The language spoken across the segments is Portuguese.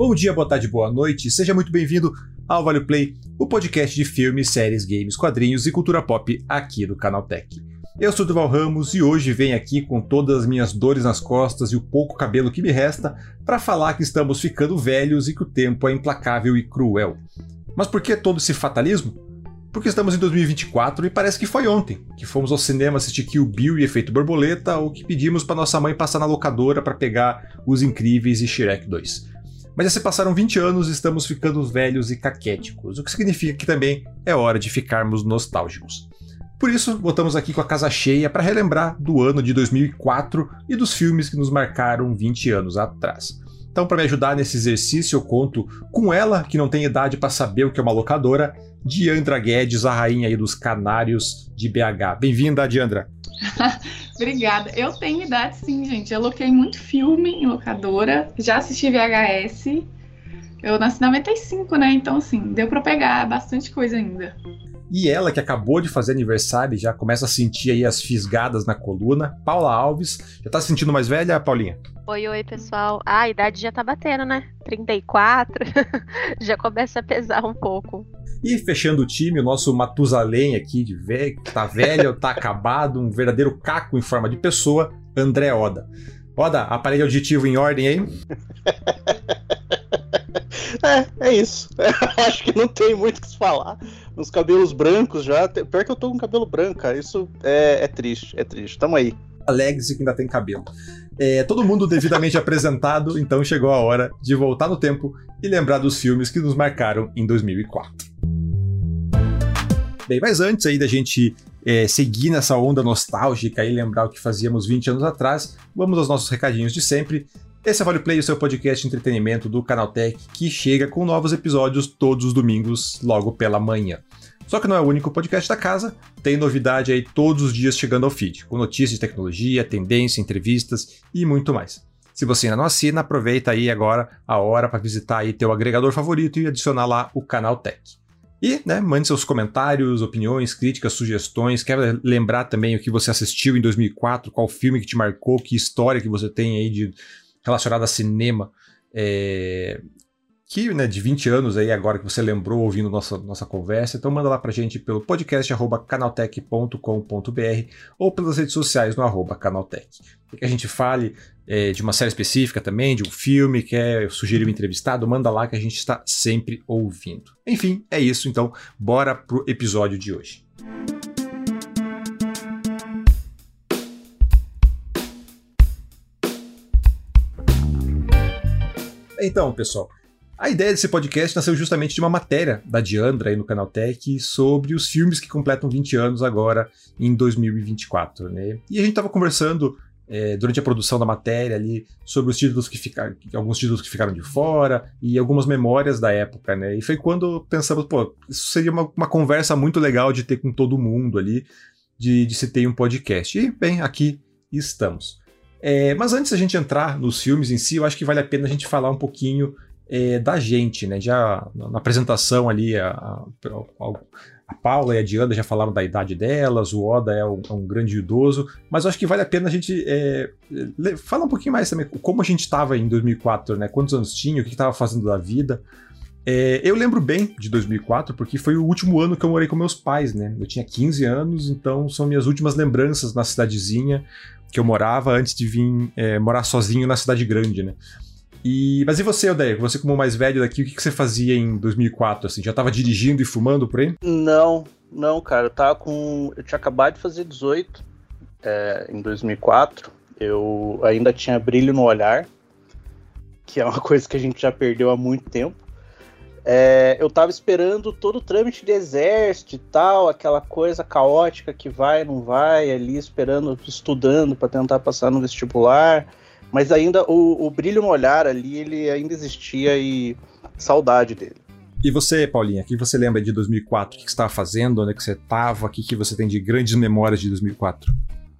Bom dia, boa tarde, boa noite. Seja muito bem-vindo ao Vale Play, o podcast de filmes, séries, games, quadrinhos e cultura pop aqui do Canaltech. Eu sou Duval Ramos e hoje venho aqui com todas as minhas dores nas costas e o pouco cabelo que me resta para falar que estamos ficando velhos e que o tempo é implacável e cruel. Mas por que todo esse fatalismo? Porque estamos em 2024 e parece que foi ontem que fomos ao cinema assistir Kill Bill e Efeito Borboleta ou que pedimos para nossa mãe passar na locadora para pegar Os Incríveis e Shrek 2. Mas já se passaram 20 anos e estamos ficando velhos e caquéticos, o que significa que também é hora de ficarmos nostálgicos. Por isso, voltamos aqui com a casa cheia para relembrar do ano de 2004 e dos filmes que nos marcaram 20 anos atrás. Então, para me ajudar nesse exercício, eu conto com ela, que não tem idade para saber o que é uma locadora, Diandra Guedes, a rainha aí dos canários de BH. Bem-vinda, Diandra. Obrigada. Eu tenho idade sim, gente. Eu loquei muito filme em locadora, já assisti VHS. Eu nasci na 95, né? Então, assim, deu para pegar bastante coisa ainda. E ela, que acabou de fazer aniversário já começa a sentir aí as fisgadas na coluna, Paula Alves. Já tá se sentindo mais velha, Paulinha? Oi, oi, pessoal. Ah, a idade já tá batendo, né? 34. já começa a pesar um pouco. E fechando o time, o nosso Matusalém aqui, de velho, que tá velho, tá acabado, um verdadeiro caco em forma de pessoa, André Oda. Oda, aparelho auditivo em ordem aí? É, é isso. Acho que não tem muito o que se falar. Os cabelos brancos já. Pior que eu tô com cabelo branco, cara. Isso é, é triste, é triste. Tamo aí. Alegre-se que ainda tem cabelo. É, todo mundo devidamente apresentado, então chegou a hora de voltar no tempo e lembrar dos filmes que nos marcaram em 2004. Bem, mas antes aí da gente é, seguir nessa onda nostálgica e lembrar o que fazíamos 20 anos atrás, vamos aos nossos recadinhos de sempre. Esse é Vale Play, o seu podcast de entretenimento do Canaltech, que chega com novos episódios todos os domingos, logo pela manhã. Só que não é o único podcast da casa, tem novidade aí todos os dias chegando ao feed, com notícias de tecnologia, tendência, entrevistas e muito mais. Se você ainda não assina, aproveita aí agora a hora para visitar aí teu agregador favorito e adicionar lá o Canal Tech. E, né, mande seus comentários, opiniões, críticas, sugestões. Quer lembrar também o que você assistiu em 2004, qual filme que te marcou, que história que você tem aí de relacionada a cinema, é, que né, de 20 anos aí agora que você lembrou ouvindo nossa, nossa conversa, então manda lá pra gente pelo podcast arroba canaltech.com.br ou pelas redes sociais no arroba canaltech. Que a gente fale é, de uma série específica também, de um filme, quer sugerir um entrevistado, manda lá que a gente está sempre ouvindo. Enfim, é isso, então bora pro episódio de hoje. Então, pessoal, a ideia desse podcast nasceu justamente de uma matéria da Diandra aí no Canal Tech sobre os filmes que completam 20 anos agora em 2024, né? E a gente estava conversando é, durante a produção da matéria ali sobre os títulos que ficaram, alguns títulos que ficaram de fora e algumas memórias da época, né? E foi quando pensamos, pô, isso seria uma, uma conversa muito legal de ter com todo mundo ali, de, de se ter um podcast. E, bem, aqui estamos. É, mas antes da gente entrar nos filmes em si, eu acho que vale a pena a gente falar um pouquinho é, da gente, né? Já na apresentação ali, a, a, a, Paula e a Diana já falaram da idade delas, o Oda é um, é um grande idoso, mas acho que vale a pena a gente é, falar um pouquinho mais também como a gente estava em 2004, né? Quantos anos tinha, o que estava fazendo da vida. É, eu lembro bem de 2004 porque foi o último ano que eu morei com meus pais, né? Eu tinha 15 anos, então são minhas últimas lembranças na cidadezinha que eu morava antes de vir é, morar sozinho na cidade grande, né? E, mas e você, Odeia? Você como mais velho daqui, o que, que você fazia em 2004? Assim, já estava dirigindo e fumando por aí? Não, não, cara. Eu tava com, eu tinha acabado de fazer 18 é, em 2004. Eu ainda tinha brilho no olhar, que é uma coisa que a gente já perdeu há muito tempo. É, eu tava esperando todo o trâmite de exército e tal, aquela coisa caótica que vai, não vai, ali esperando, estudando para tentar passar no vestibular. Mas ainda o, o, brilho no olhar ali, ele ainda existia e saudade dele. E você, Paulinha, o que você lembra de 2004? O que você estava fazendo? Onde é que você estava? O que, que você tem de grandes memórias de 2004?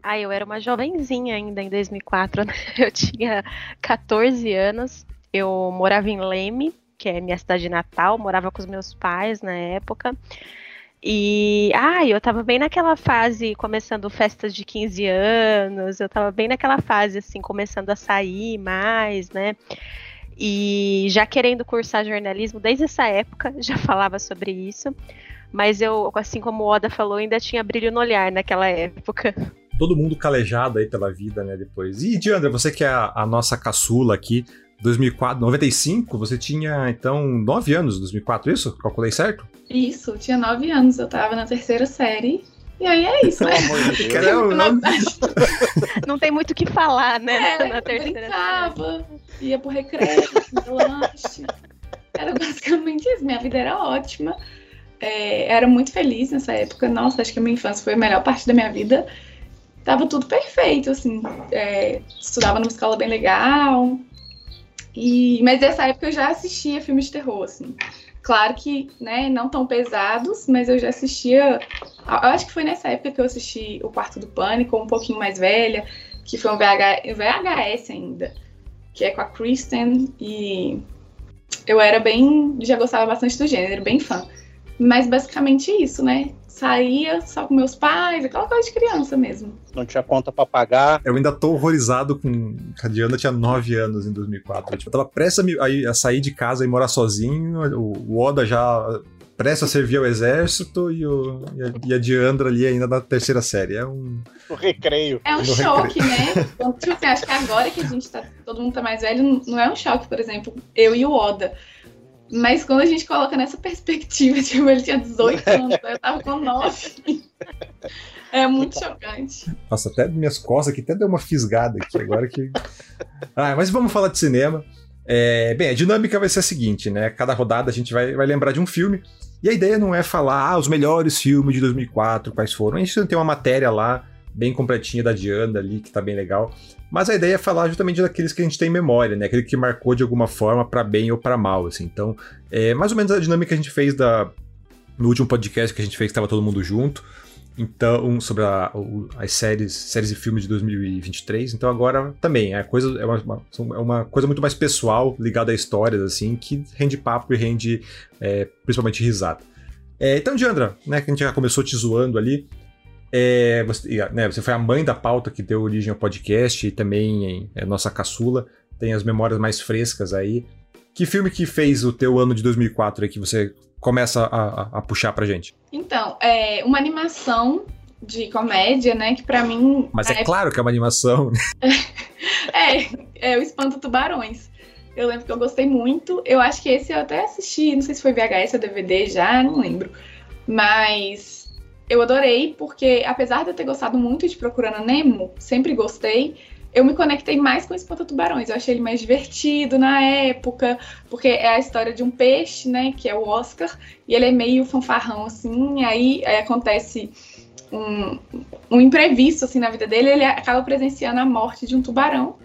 Ah, eu era uma jovenzinha ainda em 2004. Né? Eu tinha 14 anos. Eu morava em Leme, que é minha cidade natal, morava com os meus pais na época. E, ah, eu tava bem naquela fase, começando festas de 15 anos, eu tava bem naquela fase, assim, começando a sair mais, né? E já querendo cursar jornalismo desde essa época, já falava sobre isso. Mas eu, assim como o Oda falou, ainda tinha brilho no olhar naquela época. Todo mundo calejado aí pela vida, né, depois. E, Diandra, você que é a, a nossa caçula aqui, 2004, 95, você tinha, então, 9 anos, 2004, isso? Calculei certo? Isso, tinha 9 anos, eu tava na terceira série. E aí é isso, né? Caramba, não... não tem muito o que falar, né? É, na terceira brincava, série. ia pro recreio, lanche. Era basicamente isso, minha vida era ótima. É, era muito feliz nessa época. Nossa, acho que a minha infância foi a melhor parte da minha vida. Tava tudo perfeito, assim. É, estudava numa escola bem legal. E, mas nessa época eu já assistia filmes de terror, assim. Claro que, né, não tão pesados, mas eu já assistia. Eu acho que foi nessa época que eu assisti O Quarto do Pânico, um pouquinho mais velha, que foi um VH, VHS ainda, que é com a Kristen, e eu era bem. já gostava bastante do gênero, bem fã. Mas basicamente isso, né? Saía só com meus pais, aquela coisa de criança mesmo. Não tinha conta pra pagar. Eu ainda tô horrorizado com. A Diana tinha 9 anos em 2004. Eu, tipo, eu tava prestes a, a, sair de casa e morar sozinho. O, o Oda já prestes a servir ao exército e, o, e, a, e a Diandra ali ainda na terceira série. É um. No recreio. É um No choque, né? Então, tipo assim, acho que agora que a gente tá. Todo mundo tá mais velho, não é um choque, por exemplo, eu e o Oda. Mas quando a gente coloca nessa perspectiva, tipo, ele tinha 18 anos, eu tava com 9. É muito chocante. Nossa, até minhas costas aqui até deu uma fisgada aqui agora que. Ah, mas vamos falar de cinema. É, bem, a dinâmica vai ser a seguinte, né? Cada rodada a gente vai, vai lembrar de um filme. E a ideia não é falar ah, os melhores filmes de 2004, quais foram. A gente tem uma matéria lá, bem completinha da Diana ali, que tá bem legal. Mas a ideia é falar justamente daqueles que a gente tem em memória, né? Aquele que marcou de alguma forma para bem ou para mal, assim. Então, é mais ou menos a dinâmica que a gente fez da, no último podcast que a gente fez, que estava todo mundo junto. Então, sobre a, as séries, séries e filmes de 2023. Então agora também, é, coisa, é, uma, é uma coisa muito mais pessoal, ligada a histórias, assim, que rende papo e rende é, principalmente risada. É, então, Diandra, né, que a gente já começou te zoando ali, é, você, né, você, foi a mãe da pauta que deu origem ao podcast e também é nossa caçula, tem as memórias mais frescas aí. Que filme que fez o teu ano de 2004 aí que você começa a, a, a puxar pra gente? Então, é uma animação de comédia, né, que pra mim... Mas é, é claro que é uma animação. é, é o Espanto Tubarões. Eu lembro que eu gostei muito. Eu acho que esse eu até assisti, não sei se foi VHS ou DVD já, não lembro. Mas eu adorei, porque apesar de eu ter gostado muito de Procurando Nemo, sempre gostei, eu me conectei mais com Espanta Tubarões. Eu achei ele mais divertido na época, porque é a história de um peixe, né, que é o Oscar, e ele é meio fanfarrão, assim, aí, aí acontece um, um imprevisto, assim, na vida dele, ele acaba presenciando a morte de um tubarão,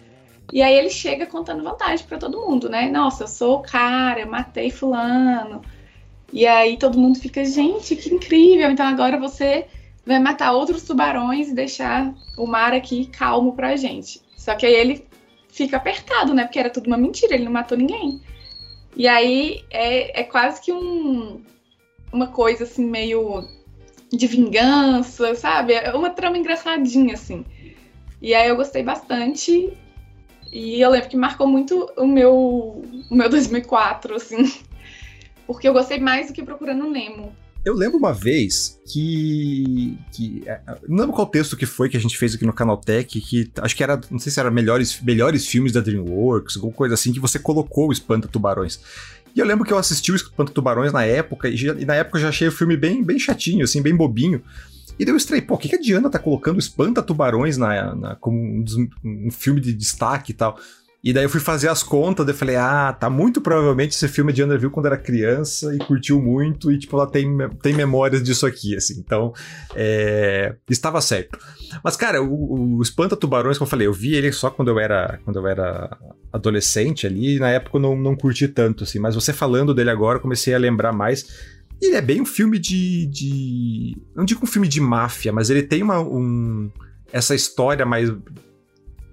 e aí ele chega contando vantagem para todo mundo, né? Nossa, eu sou o cara, eu matei fulano. E aí todo mundo fica, gente, que incrível. Então agora você vai matar outros tubarões e deixar o mar aqui calmo pra gente. Só que aí ele fica apertado, né? Porque era tudo uma mentira, ele não matou ninguém. E aí é, é quase que um, uma coisa assim, meio de vingança, sabe? É uma trama engraçadinha, assim. E aí eu gostei bastante. E eu lembro que marcou muito o meu, o meu 2004, assim. Porque eu gostei mais do que Procurando Nemo. Eu lembro uma vez que. que não lembro qual texto que foi que a gente fez aqui no Canaltech, que acho que era. Não sei se era melhores, melhores filmes da Dreamworks, alguma coisa assim, que você colocou o Espanta Tubarões. E eu lembro que eu assisti o Espanta Tubarões na época, e, e, na época eu já achei o filme bem, bem chatinho, assim, bem bobinho. E daí eu estranhei, pô, o que, que a Diana tá colocando Espanta Tubarões na, na, como um, um filme de destaque e tal? E daí eu fui fazer as contas, daí eu falei, ah, tá muito provavelmente esse filme de Andra viu quando era criança e curtiu muito, e tipo, ela tem, tem memórias disso aqui, assim. Então, é, estava certo. Mas, cara, o, o Espanta Tubarões, como eu falei, eu vi ele só quando eu era, quando eu era adolescente ali, e na época eu não, não curti tanto, assim. Mas você falando dele agora, eu comecei a lembrar mais. E ele é bem um filme de. de não digo um filme de máfia, mas ele tem uma, um, essa história mais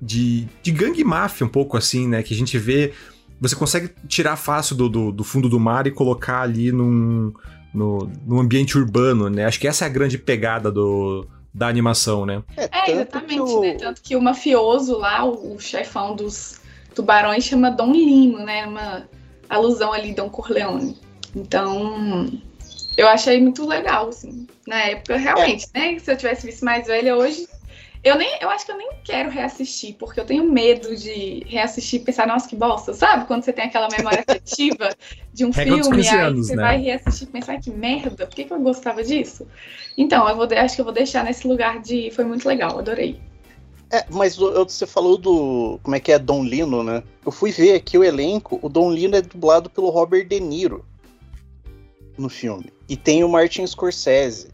de, de gangue máfia, um pouco assim, né? Que a gente vê. Você consegue tirar fácil do, do, do fundo do mar e colocar ali num, no, num ambiente urbano, né? Acho que essa é a grande pegada do, da animação, né? É, é exatamente, o... né? Tanto que o mafioso lá, o, o chefão dos, Tubarões chama Dom Lino, né? Uma alusão ali, Dom Corleone. Então, eu achei muito legal, assim. Na época, realmente, né? Se eu tivesse visto mais velha hoje, eu nem, eu acho que eu nem quero reassistir, porque eu tenho medo de reassistir e pensar, nossa, que bosta, sabe? Quando você tem aquela memória afetiva de um filme, aí anos, você né? vai reassistir e pensar, que merda, por que, que eu gostava disso? Então, eu vou, acho que eu vou deixar nesse lugar de. Foi muito legal, adorei. É, mas o- você falou do. Como é que é? Dom Lino, né? Eu fui ver aqui o elenco. O Dom Lino é dublado pelo Robert De Niro no filme. E tem o Martin Scorsese.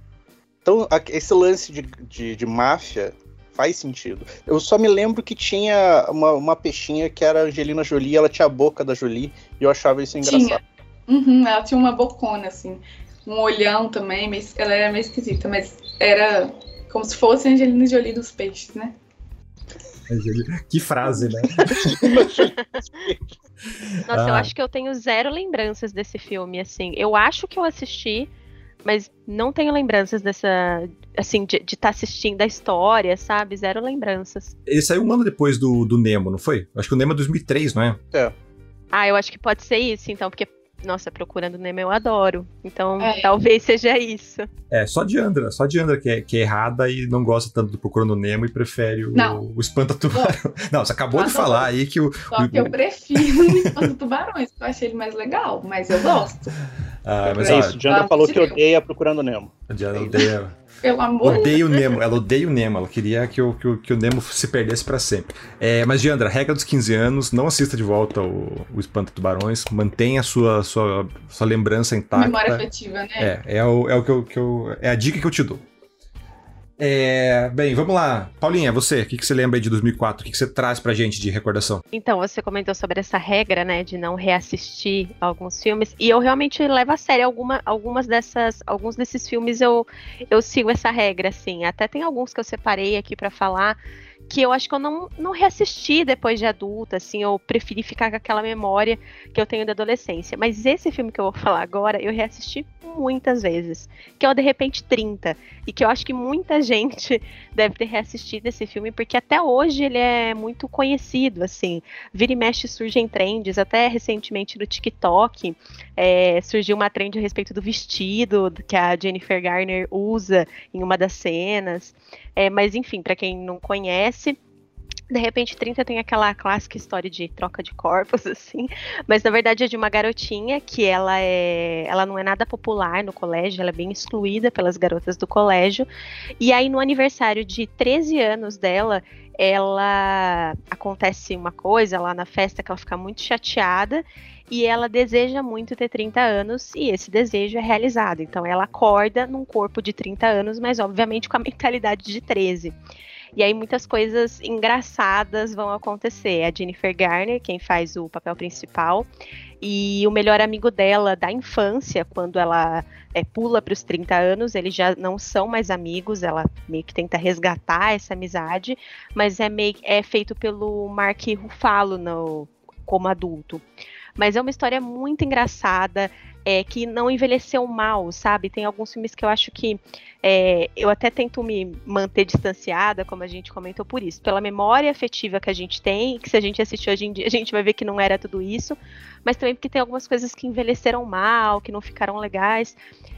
Então, a- esse lance de, de, de máfia faz sentido. Eu só me lembro que tinha uma, uma peixinha que era a Angelina Jolie, ela tinha a boca da Jolie, e eu achava isso engraçado. Tinha. Uhum, ela tinha uma bocona, assim. Um olhão também, meio- ela era meio esquisita, mas era como se fosse a Angelina Jolie dos peixes, né? Que frase, né? Nossa, eu Ah. acho que eu tenho zero lembranças desse filme, assim. Eu acho que eu assisti, mas não tenho lembranças dessa. Assim, de estar assistindo a história, sabe? Zero lembranças. Ele saiu um ano depois do, do Nemo, não foi? Acho que o Nemo é 2003, não é? Ah, eu acho que pode ser isso, então, porque, nossa, procurando Nemo eu adoro. Então, É. talvez seja isso. É, só de Andra, só de Andra que é, que é errada e não gosta tanto do Procurando Nemo e prefere o, Não. o Espanta-Tubarão. Não, você acabou de falar aí que o. Só que eu prefiro o Espanto Tubarões, porque eu achei ele mais legal, mas eu gosto. Ah, mas é ó, isso, o Diandra falou que odeia procurando Nemo. a Diana odeia, Pelo amor de odeia o Nemo. Ela odeia o Nemo. Ela queria que o, que o, que o Nemo se perdesse pra sempre. É, mas, Diandra, regra dos 15 anos, não assista de volta o, o Espanta-Tubarões. Mantenha a sua, sua, sua lembrança intacta. memória afetiva, né? É, é, o, é o que eu, que eu- É a dica que eu te dou. É, bem, vamos lá. Paulinha, você, o que, que você lembra aí de 2004? O que, que você traz pra gente de recordação? Então, você comentou sobre essa regra, né, de não reassistir alguns filmes, e eu realmente levo a sério alguma, algumas dessas, alguns desses filmes eu, eu sigo essa regra, assim. Até tem alguns que eu separei aqui pra falar que eu acho que eu não, não reassisti depois de adulta, assim, eu preferi ficar com aquela memória que eu tenho da adolescência. Mas esse filme que eu vou falar agora, eu reassisti muitas vezes, que é o De Repente 30, e que eu acho que muita gente deve ter reassistido esse filme, porque até hoje ele é muito conhecido, assim, vira e mexe surge em trends, até recentemente no TikTok é, surgiu uma trend a respeito do vestido que a Jennifer Garner usa em uma das cenas, É, mas enfim, para quem não conhece, de repente 30 tem aquela clássica história de troca de corpos, assim, mas na verdade é de uma garotinha que ela é. Ela não é nada popular no colégio, ela é bem excluída pelas garotas do colégio. E aí, no aniversário de 13 anos dela, ela acontece uma coisa lá na festa que ela fica muito chateada e ela deseja muito ter 30 anos e esse desejo é realizado. Então ela acorda num corpo de 30 anos, mas obviamente com a mentalidade de 13. E aí muitas coisas engraçadas vão acontecer. A Jennifer Garner, quem faz o papel principal, e o melhor amigo dela da infância, quando ela é, pula para os 30 anos, eles já não são mais amigos, ela meio que tenta resgatar essa amizade, mas é, meio, é feito pelo Mark Ruffalo no, como adulto. Mas é uma história muito engraçada, é, que não envelheceu mal, sabe? Tem alguns filmes que eu acho que é, eu até tento me manter distanciada, como a gente comentou por isso, pela memória afetiva que a gente tem, que se a gente assistir hoje em dia, a gente vai ver que não era tudo isso, mas também porque tem algumas coisas que envelheceram mal, que não ficaram legais.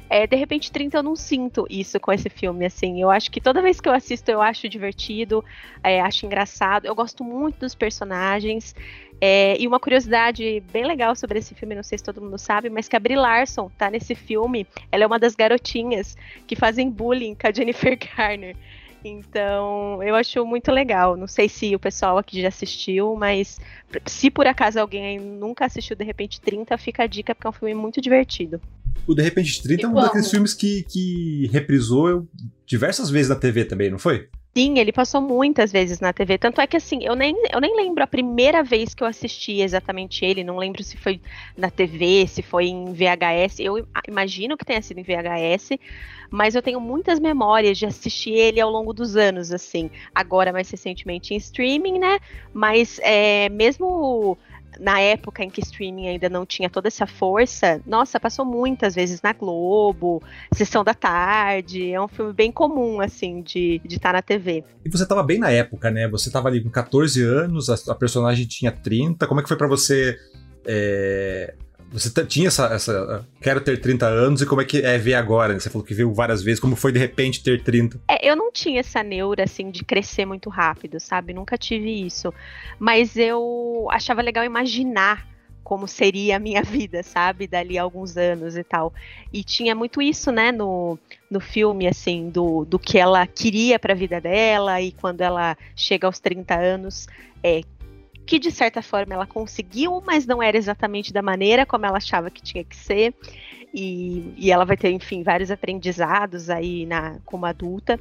É, de repente, 30 eu não sinto isso com esse filme, assim. Eu acho que toda vez que eu assisto, eu acho divertido, é, acho engraçado. Eu gosto muito dos personagens. É, e uma curiosidade bem legal sobre esse filme, não sei se todo mundo sabe, mas que a Brie Larson tá nesse filme. Ela é uma das garotinhas que fazem bullying com a Jennifer Garner. Então, eu acho muito legal. Não sei se o pessoal aqui já assistiu, mas se por acaso alguém nunca assistiu De Repente 30, fica a dica, porque é um filme muito divertido. O De Repente 30 é um daqueles filmes que, que reprisou diversas vezes na TV também, não foi? Sim, ele passou muitas vezes na TV. Tanto é que assim, eu nem, eu nem lembro a primeira vez que eu assisti exatamente ele. Não lembro se foi na TV, se foi em VHS. Eu imagino que tenha sido em VHS, mas eu tenho muitas memórias de assistir ele ao longo dos anos, assim. Agora, mais recentemente em streaming, né? Mas é, mesmo na época em que streaming ainda não tinha toda essa força, nossa, passou muitas vezes na Globo, Sessão da Tarde, é um filme bem comum, assim, de estar tá na TV. E você tava bem na época, né? Você tava ali com 14 anos, a, a personagem tinha 30, como é que foi para você é, você tinha essa, essa. Quero ter 30 anos e como é que é ver agora? Né? Você falou que viu várias vezes, como foi de repente ter 30? É, eu não tinha essa neura, assim, de crescer muito rápido, sabe? Nunca tive isso. Mas eu achava legal imaginar como seria a minha vida, sabe? Dali a alguns anos e tal. E tinha muito isso, né, no, no filme, assim, do, do que ela queria para a vida dela e quando ela chega aos 30 anos, é, que de certa forma ela conseguiu, mas não era exatamente da maneira como ela achava que tinha que ser. E, e ela vai ter, enfim, vários aprendizados aí na, como adulta.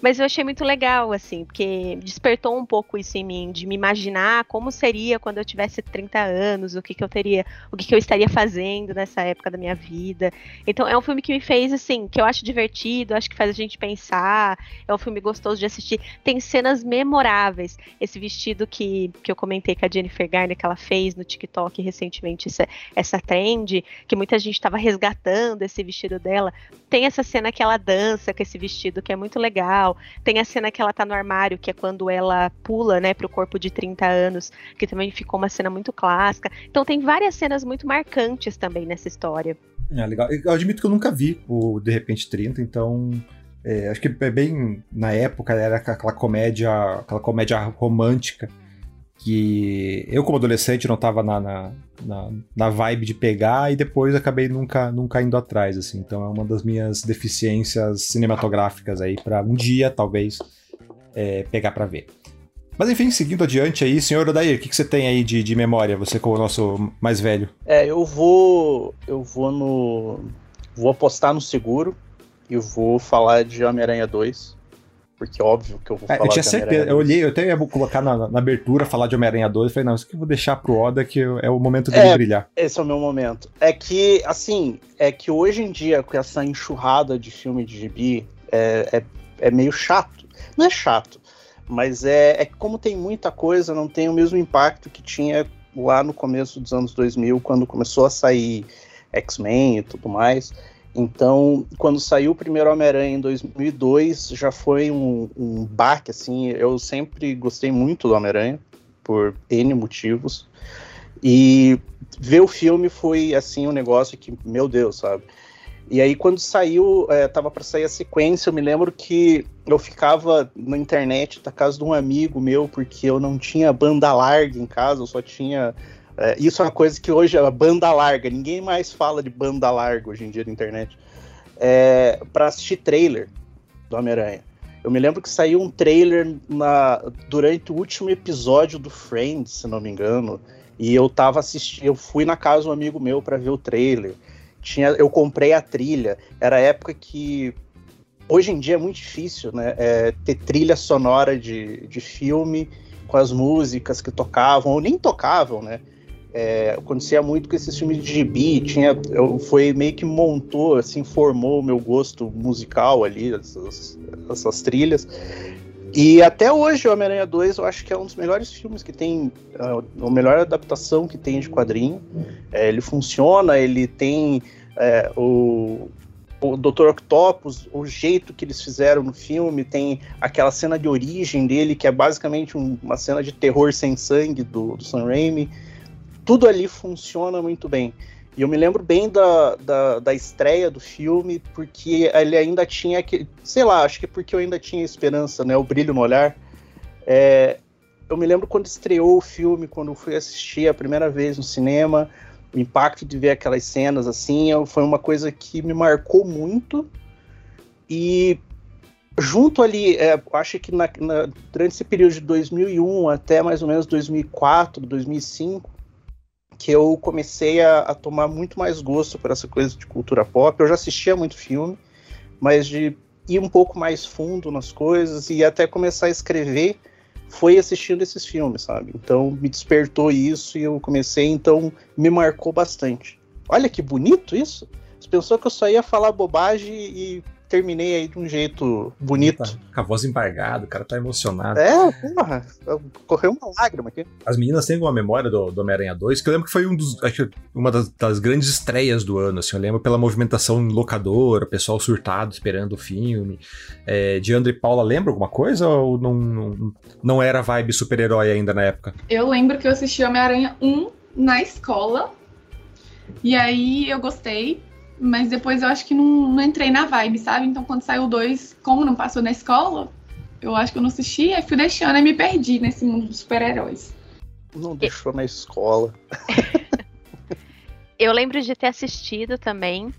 Mas eu achei muito legal, assim, porque despertou um pouco isso em mim, de me imaginar como seria quando eu tivesse 30 anos, o que, que eu teria, o que, que eu estaria fazendo nessa época da minha vida. Então é um filme que me fez, assim, que eu acho divertido, acho que faz a gente pensar, é um filme gostoso de assistir. Tem cenas memoráveis. Esse vestido que, que eu comentei com a Jennifer Garner, que ela fez no TikTok recentemente, essa, essa trend, que muita gente estava resgatando esse vestido dela. Tem essa cena que ela dança com esse vestido, que é muito legal Tem a cena que ela tá no armário, que é quando ela pula, né, pro corpo de 30 anos, que também ficou uma cena muito clássica. Então tem várias cenas muito marcantes também nessa história. É, legal. Eu admito que eu nunca vi o De Repente 30, então é, acho que é bem na época era aquela comédia, aquela comédia romântica que eu como adolescente não tava na, na, na, na, vibe de pegar e depois acabei nunca, nunca indo atrás, assim. Então é uma das minhas deficiências cinematográficas aí para um dia, talvez, é, pegar para ver. Mas enfim, seguindo adiante aí, senhor Odair, o que, que você tem aí de, de memória, você como o nosso mais velho? É, eu vou. Eu vou no. Vou apostar no seguro e vou falar de Homem-Aranha 2 porque é óbvio que eu vou é, falar Eu tinha certeza, eu olhei, eu até ia colocar na, na abertura, falar de Homem-Aranha 2, e falei, não, isso que eu vou deixar pro Oda, que é o momento dele é, brilhar. Esse é o meu momento. É que, assim, é que hoje em dia, com essa enxurrada de filme de gibi, é, é, é meio chato. Não é chato, mas é, é que como tem muita coisa, não tem o mesmo impacto que tinha lá no começo dos anos 2000, quando começou a sair X-Men e tudo mais. Então, quando saiu o primeiro Homem-Aranha em 2002, já foi um, um baque, assim, eu sempre gostei muito do Homem-Aranha, por N motivos, e ver o filme foi, assim, um negócio que, meu Deus, sabe? E aí, quando saiu, é, tava para sair a sequência, eu me lembro que eu ficava na internet da casa de um amigo meu, porque eu não tinha banda larga em casa, eu só tinha é, isso é uma coisa que hoje é banda larga, ninguém mais fala de banda larga hoje em dia na internet. É, para assistir trailer do Homem-Aranha. Eu me lembro que saiu um trailer na, durante o último episódio do Friends, se não me engano, e eu tava assistindo, eu fui na casa de um amigo meu para ver o trailer. Tinha, eu comprei a trilha. Era a época que hoje em dia é muito difícil, né? É, ter trilha sonora de, de filme com as músicas que tocavam ou nem tocavam, né? É, acontecia muito com esses filmes de gibi, tinha, eu, foi meio que montou, assim, formou o meu gosto musical ali, essas, essas trilhas. E até hoje, o Homem-Aranha 2 eu acho que é um dos melhores filmes que tem, a, a melhor adaptação que tem de quadrinho. É, ele funciona, ele tem é, o, o Dr. Octopus, o jeito que eles fizeram no filme, tem aquela cena de origem dele, que é basicamente um, uma cena de terror sem sangue do, do Sam Raimi tudo ali funciona muito bem. E eu me lembro bem da, da, da, estreia do filme, porque ele ainda tinha que. Sei lá, acho que porque eu ainda tinha esperança, né? O brilho no olhar. É, eu me lembro quando estreou o filme, quando fui assistir a primeira vez no cinema, o impacto de ver aquelas cenas assim, foi uma coisa que me marcou muito. E junto ali, é, acho que na, na, durante esse período de 2001 até mais ou menos 2004, 2005, que eu comecei a, a, tomar muito mais gosto por essa coisa de cultura pop. Eu já assistia muito filme, mas de ir um pouco mais fundo nas coisas e até começar a escrever foi assistindo esses filmes, sabe? Então me despertou isso e eu comecei, então me marcou bastante. Olha que bonito isso! Você pensou que eu só ia falar bobagem e terminei aí de um jeito bonito. Tá, com a voz embargada, o cara tá emocionado. É, porra, correu uma lágrima aqui. As meninas têm uma memória do, do Homem-Aranha 2, que eu lembro que foi um dos, acho que uma das, das, grandes estreias do ano, assim, eu lembro pela movimentação locadora, pessoal surtado esperando o filme. É, de André e Paula, lembra alguma coisa ou não, não, não era vibe super-herói ainda na época? Eu lembro que eu assisti Homem-Aranha 1 na escola, e aí eu gostei, mas depois eu acho que não, não entrei na vibe, sabe? Então quando saiu o 2, como não passou na escola, eu acho que eu não assisti, aí fui deixando e me perdi nesse mundo dos super-heróis. Não deixou na escola. eu lembro de ter assistido também.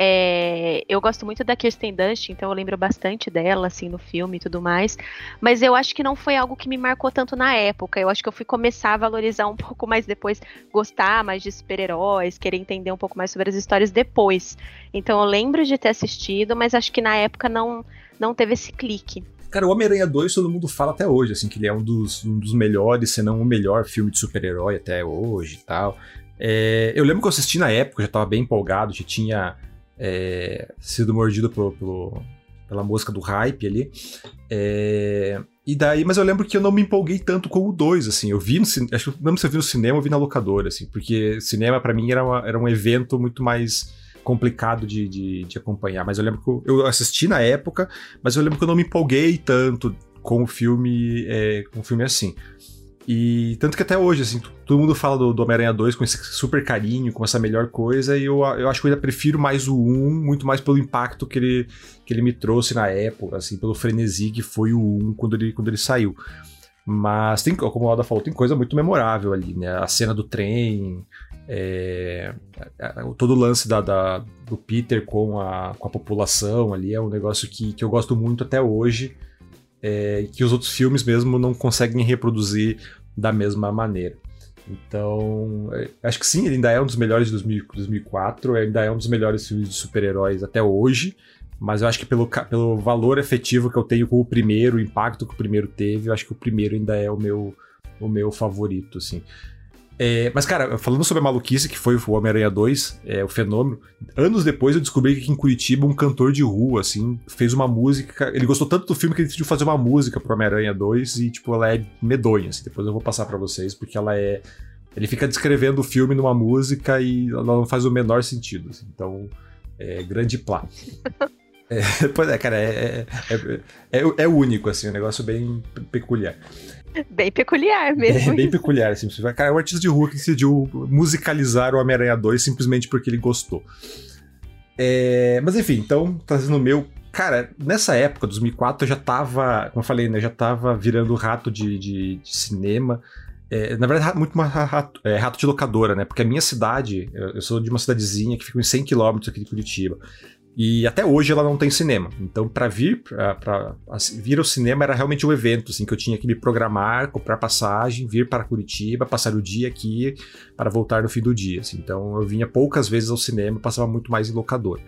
É, eu gosto muito da Kirsten Dunst, então eu lembro bastante dela, assim, no filme e tudo mais. Mas eu acho que não foi algo que me marcou tanto na época. Eu acho que eu fui começar a valorizar um pouco mais depois, gostar mais de super-heróis, querer entender um pouco mais sobre as histórias depois. Então eu lembro de ter assistido, mas acho que na época não, não teve esse clique. Cara, o Homem-Aranha 2 todo mundo fala até hoje, assim, que ele é um dos, um dos melhores, se não o melhor filme de super-herói até hoje e tal. É, eu lembro que eu assisti na época, já tava bem empolgado, já tinha é, sido mordido pelo, pela música do hype ali. É, e daí, mas eu lembro que eu não me empolguei tanto com o 2, assim. Eu vi no acho que não se eu vi no cinema, eu vi na locadora, assim, porque cinema para mim era, uma, era um evento muito mais complicado de, de, de, acompanhar. Mas eu lembro que eu assisti na época, mas eu lembro que eu não me empolguei tanto com o filme, é, com o filme assim. E tanto que até hoje, assim, todo mundo fala do, do Homem-Aranha 2 com esse super carinho, com essa melhor coisa, e eu, eu acho que eu ainda prefiro mais o 1, muito mais pelo impacto que ele, que ele me trouxe na época, assim, pelo frenesi que foi o 1 quando ele, quando ele saiu. Mas tem, como o Alda falou, tem coisa muito memorável ali, né? A cena do trem, é, todo o lance da, da, do Peter com a, com a população ali é um negócio que, que eu gosto muito até hoje, é, que os outros filmes mesmo não conseguem reproduzir da mesma maneira. Então, é, acho que sim, ele ainda é um dos melhores de 2004, ainda é um dos melhores filmes de super-heróis até hoje, mas eu acho que pelo, pelo valor efetivo que eu tenho com o primeiro, o impacto que o primeiro teve, eu acho que o primeiro ainda é o meu, o meu favorito, assim. É, mas, cara, falando sobre a maluquice, que foi o Homem-Aranha 2, é, o fenômeno, anos depois eu descobri que aqui em Curitiba um cantor de rua, assim, fez uma música. Ele gostou tanto do filme que ele decidiu fazer uma música pro Homem-Aranha 2 e, tipo, ela é medonha, assim, depois eu vou passar para vocês, porque ela é. Ele fica descrevendo o filme numa música e ela não faz o menor sentido, assim, então. É grande plá. É, pois é, cara, é, é, é, é, único, assim, um negócio bem peculiar. Bem peculiar mesmo. É bem peculiar, assim. Cara, é um artista de rua que decidiu musicalizar o Homem-Aranha 2 simplesmente porque ele gostou. É, mas enfim, então, trazendo o meu. Cara, nessa época, 2004, eu já tava, como eu falei, né, já tava virando rato de, de, de cinema. É, na verdade, muito mais rato, é, rato de locadora, né? Porque a minha cidade, eu, eu sou de uma cidadezinha que fica em 100 km aqui de Curitiba. E até hoje ela não tem cinema. Então, para vir para vir ao cinema era realmente um evento, assim, que eu tinha que me programar, comprar passagem, vir para Curitiba, passar o dia aqui para voltar no fim do dia. Assim. Então, eu vinha poucas vezes ao cinema, passava muito mais em locador.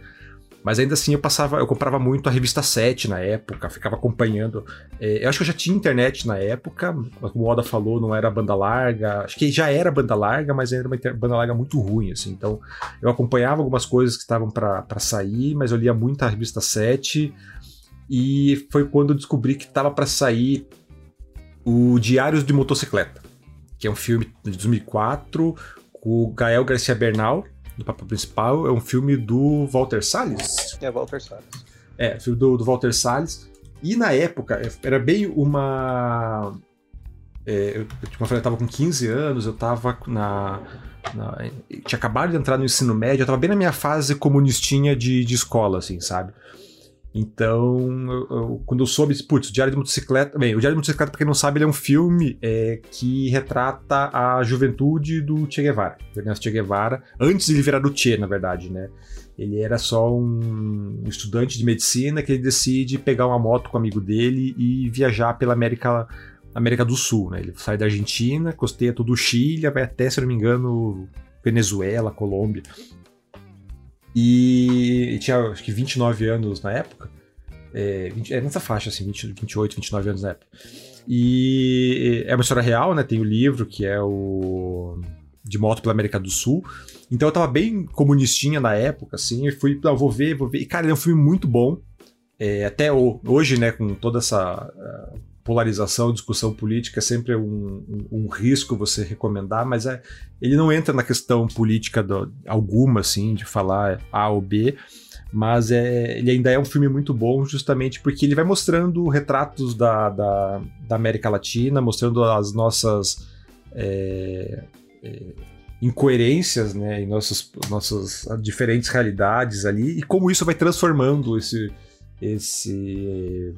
Mas ainda assim eu passava, eu comprava muito a revista 7 na época, ficava acompanhando. É, eu acho que eu já tinha internet na época, como o Oda falou, não era banda larga. Acho que já era banda larga, mas era uma banda larga muito ruim, assim. Então eu acompanhava algumas coisas que estavam para sair, mas eu lia muito a revista 7. E foi quando eu descobri que estava para sair o Diários de Motocicleta, que é um filme de 2004 com o Gael Garcia Bernal do papel principal. É um filme do Walter Salles. É, Walter Salles. É, filme do, do Walter Salles. E na época, era bem uma. É, eu, como eu falei, eu tava com 15 anos, eu tava na. na tinha acabado de entrar no ensino médio, eu tava bem na minha fase comunistinha de, de escola, assim, sabe? Então, eu, eu, quando eu soube, putz, o Diário de Motocicleta. Bem, o Diário de Motocicleta, pra quem não sabe, ele é um filme é, que retrata a juventude do Che Guevara, do Ernesto Che Guevara, antes de ele virar o Che, na verdade, né? Ele era só um estudante de medicina que ele decide pegar uma moto com um amigo dele e viajar pela América, América do Sul, né? Ele sai da Argentina, costeia todo o Chile, vai até, se não me engano, Venezuela, Colômbia. E, tinha acho que 29 anos na época. É, 20, é nessa faixa, assim, 20, 28, 29 anos na época. E é uma história real, né? Tem o livro que é o de moto pela América do Sul. Então eu tava bem comunistinha na época, assim, e fui, não, vou ver, vou ver. E, cara, ele é um filme muito bom. é, até hoje, né, com toda essa polarização, discussão política, é sempre um, um, um risco você recomendar, mas é, ele não entra na questão política do, alguma, assim, de falar A ou B, mas é, ele ainda é um filme muito bom justamente porque ele vai mostrando retratos da, da, da América Latina, mostrando as nossas é, é, incoerências né, em nossas, nossas diferentes realidades ali e como isso vai transformando esse, esse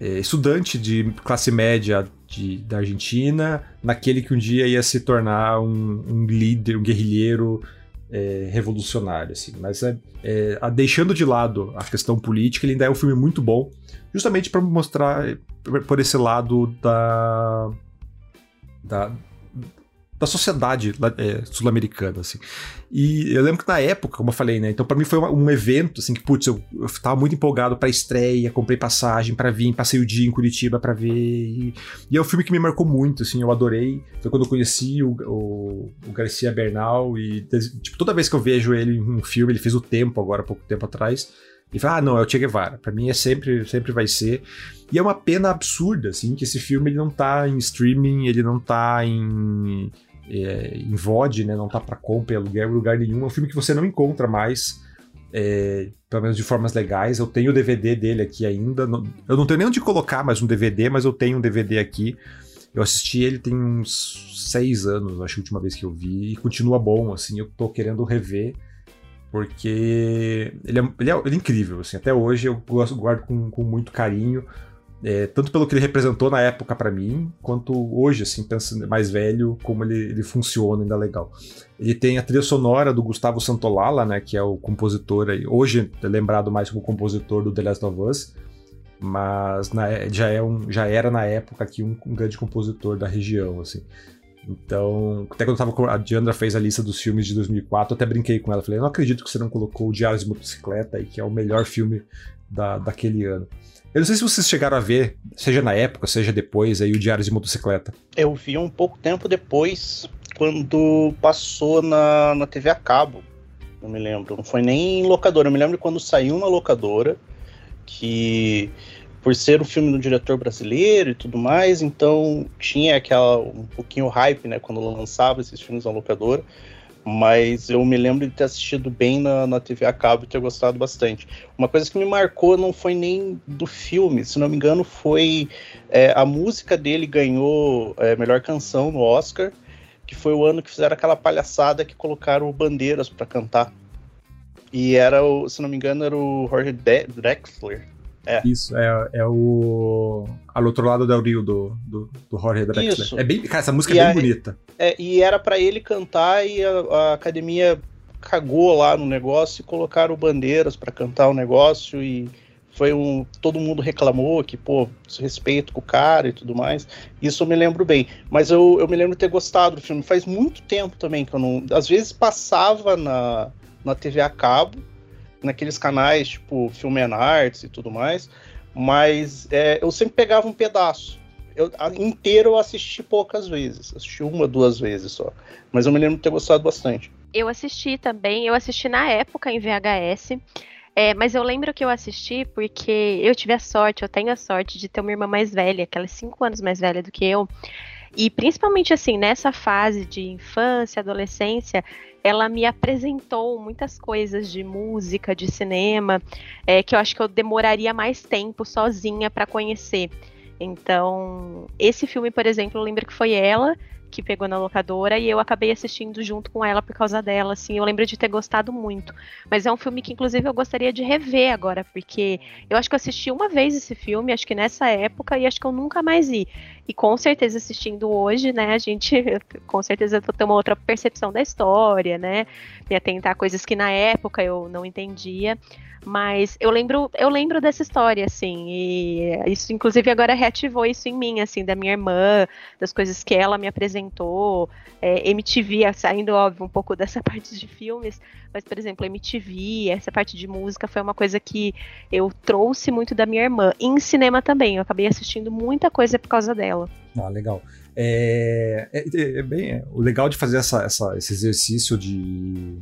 estudante de classe média de, da Argentina naquele que um dia ia se tornar um, um líder, um guerrilheiro é, revolucionário, assim. Mas é, é, a, deixando de lado a questão política, ele ainda é um filme muito bom, justamente para mostrar por esse lado da, da da sociedade é, sul-americana, assim. E eu lembro que na época, como eu falei, né? Então para mim foi uma, um evento, assim, que, putz, eu, eu tava muito empolgado pra estreia, comprei passagem para vir, passei o dia em Curitiba para ver. E, e, é um filme que me marcou muito, assim, eu adorei. Foi quando eu conheci o, o, o Garcia Bernal e, tipo, toda vez que eu vejo ele em um filme, ele fez o tempo agora, pouco tempo atrás, e fala, ah, não, é o Che Guevara. Pra mim é sempre, sempre vai ser. E é uma pena absurda, assim, que esse filme ele não tá em streaming, ele não tá em é, em VOD, né? Não tá para compra, aluguel, lugar nenhum. É um filme que você não encontra mais, é, pelo menos de formas legais. Eu tenho o DVD dele aqui ainda. eu não tenho nem onde colocar mais um DVD, mas eu tenho um DVD aqui. Eu assisti ele tem uns seis anos, acho a última vez que eu vi, e continua bom, assim, eu tô querendo rever, porque ele é, ele é, ele é incrível, assim, até hoje eu guardo com, com muito carinho. É, tanto pelo que ele representou na época para mim, quanto hoje, assim, pensando mais velho, como ele, ele funciona ainda legal. Ele tem a trilha sonora do Gustavo Santolala, né, que é o compositor aí, hoje é lembrado mais como compositor do The Last of Us, mas na, já, é um, já era na época aqui um, um, grande compositor da região, assim. Então, até quando eu tava com, a Diandra fez a lista dos filmes de 2004, eu até brinquei com ela, falei, não acredito que você não colocou o Diário de Motocicleta aí, que é o melhor filme da, daquele ano. Eu não sei se vocês chegaram a ver, seja na época, seja depois, aí o Diário de Motocicleta. Eu vi um pouco tempo depois, quando passou na, na TV a cabo. Não me lembro. Não foi nem em locadora. Eu me lembro quando saiu na locadora, que por ser um filme do diretor brasileiro e tudo mais, então tinha aquela um pouquinho hype, né, quando lançava esses filmes na locadora mas eu me lembro de ter assistido bem na, na TV a cabo e ter gostado bastante. Uma coisa que me marcou não foi nem do filme, se não me engano, foi é, a música dele ganhou é, melhor canção no Oscar, que foi o ano que fizeram aquela palhaçada que colocaram bandeiras para cantar. E era o, se não me engano, era o Jorge Drexler é. Isso, é, é o. Ao outro lado do Rio do, do, do Jorge Drexler. Isso. É bem, cara, essa música e é bem a, bonita. É, e era para ele cantar e a, a, academia cagou lá no negócio e colocaram bandeiras para cantar o negócio e foi um. Todo mundo reclamou que, pô, respeito com o cara e tudo mais. Isso eu me lembro bem. Mas eu, eu me lembro de ter gostado do filme. Faz muito tempo também que eu não. Às vezes passava na, na TV a cabo naqueles canais tipo Film and Arts e tudo mais, mas é, eu sempre pegava um pedaço. Eu, a, inteiro eu assisti poucas vezes, assisti uma, duas vezes só, mas eu me lembro de ter gostado bastante. Eu assisti também, eu assisti na época em VHS, é, mas eu lembro que eu assisti porque eu tive a sorte, eu tenho a sorte de ter uma irmã mais velha, que ela é cinco anos mais velha do que eu, e principalmente assim, nessa fase de infância, adolescência, ela me apresentou muitas coisas de música, de cinema, é, que eu acho que eu demoraria mais tempo sozinha para conhecer. Então, esse filme, por exemplo, eu lembro que foi ela que pegou na locadora e eu acabei assistindo junto com ela por causa dela, assim, eu lembro de ter gostado muito. Mas é um filme que inclusive eu gostaria de rever agora, porque eu acho que eu assisti uma vez esse filme, acho que nessa época e acho que eu nunca mais vi. E com certeza assistindo hoje, né, a gente com certeza vou ter uma outra percepção da história, né? Me atentar a coisas que na época eu não entendia. Mas eu lembro, eu lembro dessa história, assim, e isso, inclusive, agora reativou isso em mim, assim, da minha irmã, das coisas que ela me apresentou, é, MTV, saindo, óbvio, um pouco dessa parte de filmes, mas, por exemplo, MTV, essa parte de música foi uma coisa que eu trouxe muito da minha irmã. E em cinema também, eu acabei assistindo muita coisa por causa dela. Ah, legal. É, é, é bem, é, o legal de fazer essa, essa, esse exercício de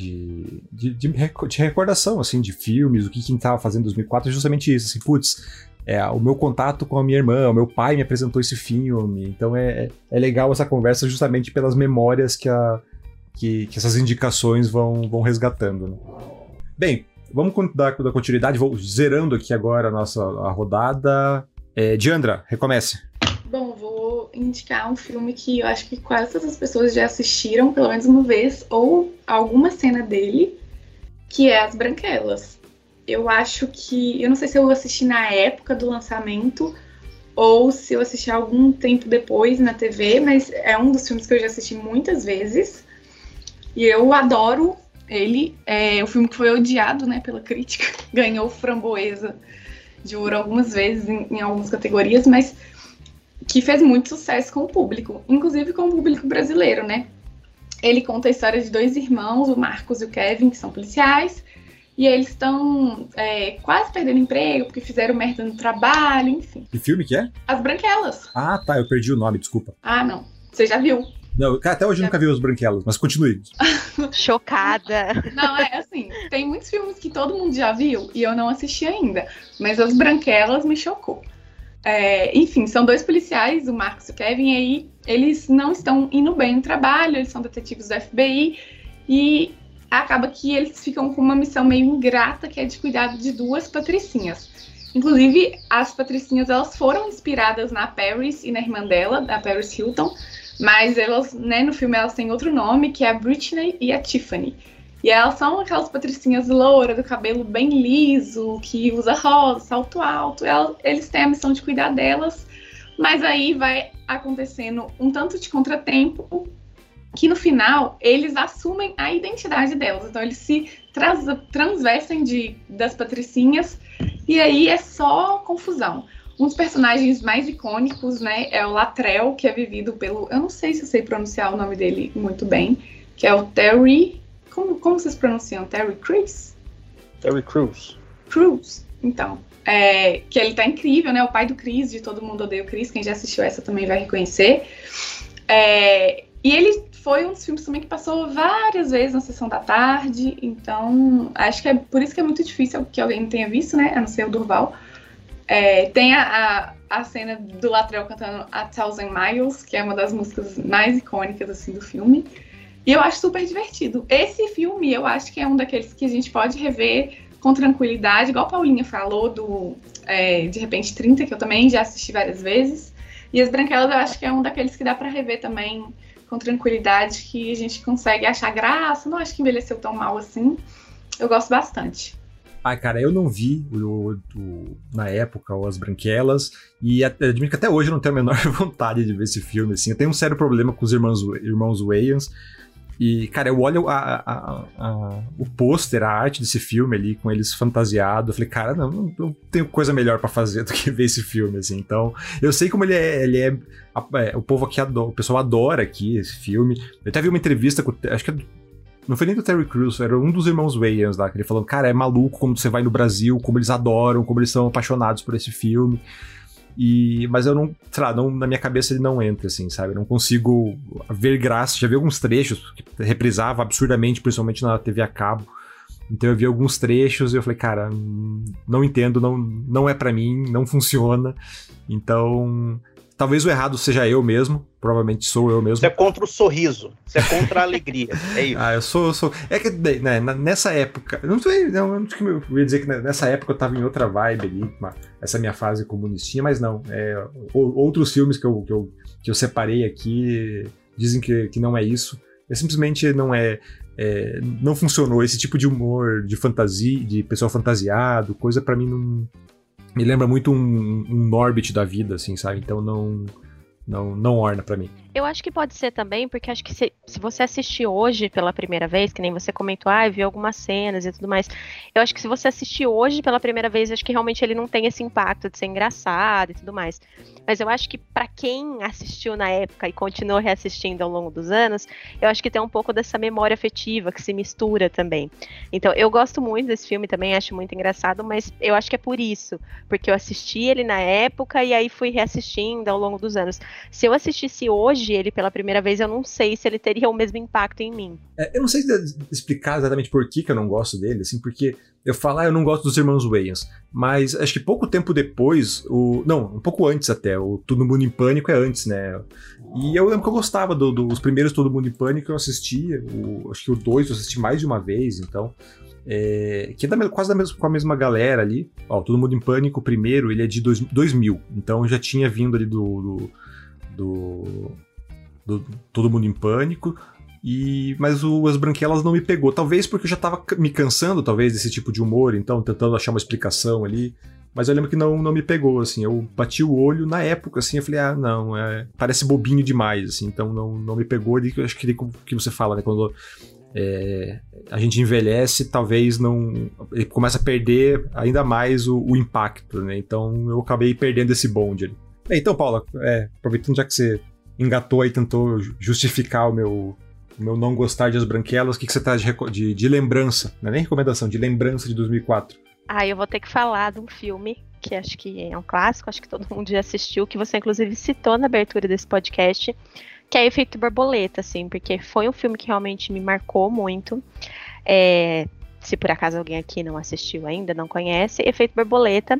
de, de, de, de recordação, assim, de filmes, o que quem estava fazendo em 2004, é justamente isso, assim, putz, é, o meu contato com a minha irmã, o meu pai me apresentou esse filme, então é, é legal essa conversa justamente pelas memórias que, a, que, que essas indicações vão, vão resgatando. Né? Bem, vamos dar, dar continuidade, vou zerando aqui agora a nossa a rodada. É, Diandra, recomece. Indicar um filme que eu acho que quase todas as pessoas já assistiram, pelo menos uma vez, ou alguma cena dele, que é As Branquelas. Eu acho que. Eu não sei se eu assisti na época do lançamento ou se eu assisti algum tempo depois na TV, mas é um dos filmes que eu já assisti muitas vezes. E eu adoro ele. É o filme que foi odiado né, pela crítica, ganhou framboesa de ouro algumas vezes em, em algumas categorias, mas que fez muito sucesso com o público, inclusive com o público brasileiro, né? Ele conta a história de dois irmãos, o Marcos e o Kevin, que são policiais, e eles estão é, quase perdendo emprego porque fizeram merda no trabalho, enfim. Que filme que é? As Branquelas. Ah, tá, eu perdi o nome, desculpa. Ah, não. Você já viu? Não, até hoje eu nunca vi os Branquelas, mas continue. Chocada. Não, é assim, tem muitos filmes que todo mundo já viu e eu não assisti ainda, mas As Branquelas me chocou. É, enfim, são dois policiais, o Marcos e o Kevin, e aí eles não estão indo bem no trabalho, eles são detetives do FBI, e acaba que eles ficam com uma missão meio ingrata, que é de cuidar de duas patricinhas. Inclusive, as patricinhas, elas foram inspiradas na Paris e na irmã dela, da Paris Hilton, mas elas, né, no filme elas têm outro nome, que é a Britney e a Tiffany. E elas são aquelas patricinhas louras, do cabelo bem liso, que usa rosa, salto alto. Elas, eles têm a missão de cuidar delas, mas aí vai acontecendo um tanto de contratempo que no final eles assumem a identidade delas. Então eles se trans, transvestem de, das patricinhas e aí é só confusão. Um dos personagens mais icônicos, né, é o Latrell, que é vivido pelo, eu não sei se eu sei pronunciar o nome dele muito bem, que é o Terry como, como vocês pronunciam? Terry Crews? Terry Crews. Crews, então. É, que ele tá incrível, né? O pai do Chris, de Todo Mundo Odeia o Chris. Quem já assistiu essa também vai reconhecer. É, e ele foi um dos filmes também que passou várias vezes na sessão da tarde. Então, acho que é por isso que é muito difícil que alguém tenha visto, né? A não ser o Durval. É, tem a, a, a, cena do Latrell cantando A Thousand Miles, que é uma das músicas mais icônicas assim, do filme. E eu acho super divertido. Esse filme, eu acho que é um daqueles que a gente pode rever com tranquilidade, igual a Paulinha falou do é, De Repente 30, que eu também já assisti várias vezes. E As Branquelas eu acho que é um daqueles que dá para rever também com tranquilidade, que a gente consegue achar graça. Não acho que envelheceu tão mal assim. Eu gosto bastante. Ah, cara, eu não vi o, o, na época As Branquelas e admito que até hoje eu não tenho a menor vontade de ver esse filme, assim. Eu tenho um sério problema com os irmãos, irmãos Wayans, e, cara, eu olho a, a, a, o pôster, a arte desse filme ali, com eles fantasiados. Eu falei, cara, não, não tenho coisa melhor para fazer do que ver esse filme, assim. Então, eu sei como ele é. Ele é, é o povo aqui adora, o pessoal adora aqui esse filme. Eu até vi uma entrevista com. Acho que é não foi nem do Terry Crews, era um dos irmãos Wayans lá, que ele falou, cara, é maluco como você vai no Brasil, como eles adoram, como eles são apaixonados por esse filme. E, mas eu não, sei lá, não, na minha cabeça ele não entra, assim, sabe? Eu não consigo ver graça. Já vi alguns trechos que reprisava absurdamente, principalmente na TV a cabo. Então eu vi alguns trechos e eu falei, cara, não entendo, não, não é para mim, não funciona. Então, talvez o errado seja eu mesmo, provavelmente sou eu mesmo. Você é contra o sorriso, você é contra a alegria, é isso. Ah, eu sou, eu sou. É que né, nessa época, não sei, não, que eu ia dizer que nessa época eu tava em outra vibe ali, uma, essa minha fase comunistinha, mas não. É, outros filmes que eu, que eu, que eu separei aqui dizem que, que não é isso. É simplesmente não é, é, não funcionou esse tipo de humor de fantasia, de pessoal fantasiado, coisa para mim não me lembra muito um, um Norbit da vida, assim, sabe? Então não não, não orna para mim. Eu acho que pode ser também, porque acho que se, se você assistir hoje pela primeira vez, que nem você comentou, ah, viu algumas cenas e tudo mais. Eu acho que se você assistir hoje pela primeira vez, acho que realmente ele não tem esse impacto de ser engraçado e tudo mais. Mas eu acho que para quem assistiu na época e continuou reassistindo ao longo dos anos, eu acho que tem um pouco dessa memória afetiva que se mistura também. Então, eu gosto muito desse filme também, acho muito engraçado, mas eu acho que é por isso, porque eu assisti ele na época e aí fui reassistindo ao longo dos anos. se eu assistisse hoje ele pela primeira vez, eu não sei se ele teria o mesmo impacto em mim. É, eu não sei explicar exatamente por que, que eu não gosto dele, assim, porque eu falo, ah, eu não gosto dos irmãos Wayans, mas acho que pouco tempo depois, o. Não, um pouco antes até, o Todo Mundo em Pânico é antes, né? E eu lembro que eu gostava dos do, primeiros Todo Mundo em Pânico, eu assistia, o, acho que o 2 eu assisti mais de uma vez, então. É, que é da, quase da mesma, com a mesma galera ali. Ó, Todo Mundo em Pânico, o primeiro, ele é de dois, 2000. Então já tinha vindo ali do, do, do, do Todo Mundo em Pânico. E, mas o As Branquelas não me pegou. Talvez porque eu já tava me cansando, talvez, desse tipo de humor, então tentando achar uma explicação ali. Mas eu lembro que não, não me pegou, assim. Eu bati o olho na época, assim, eu falei, ah, não, é, parece bobinho demais, assim, então não, não me pegou. E eu acho que que você fala, né? Quando é, a gente envelhece, talvez não. Ele começa a perder ainda mais o, o impacto, né? Então eu acabei perdendo esse bonde ali. Então, Paula, é, aproveitando já que você engatou aí, tentou justificar o meu, o meu não gostar de As Branquelas, o que, que você traz de, de, de lembrança? Não é nem recomendação, de lembrança de 2004. Ah, eu vou ter que falar de um filme que acho que é um clássico, acho que todo mundo já assistiu, que você inclusive citou na abertura desse podcast, que é Efeito Borboleta, assim, porque foi um filme que realmente me marcou muito. É, se por acaso alguém aqui não assistiu ainda, não conhece, Efeito Borboleta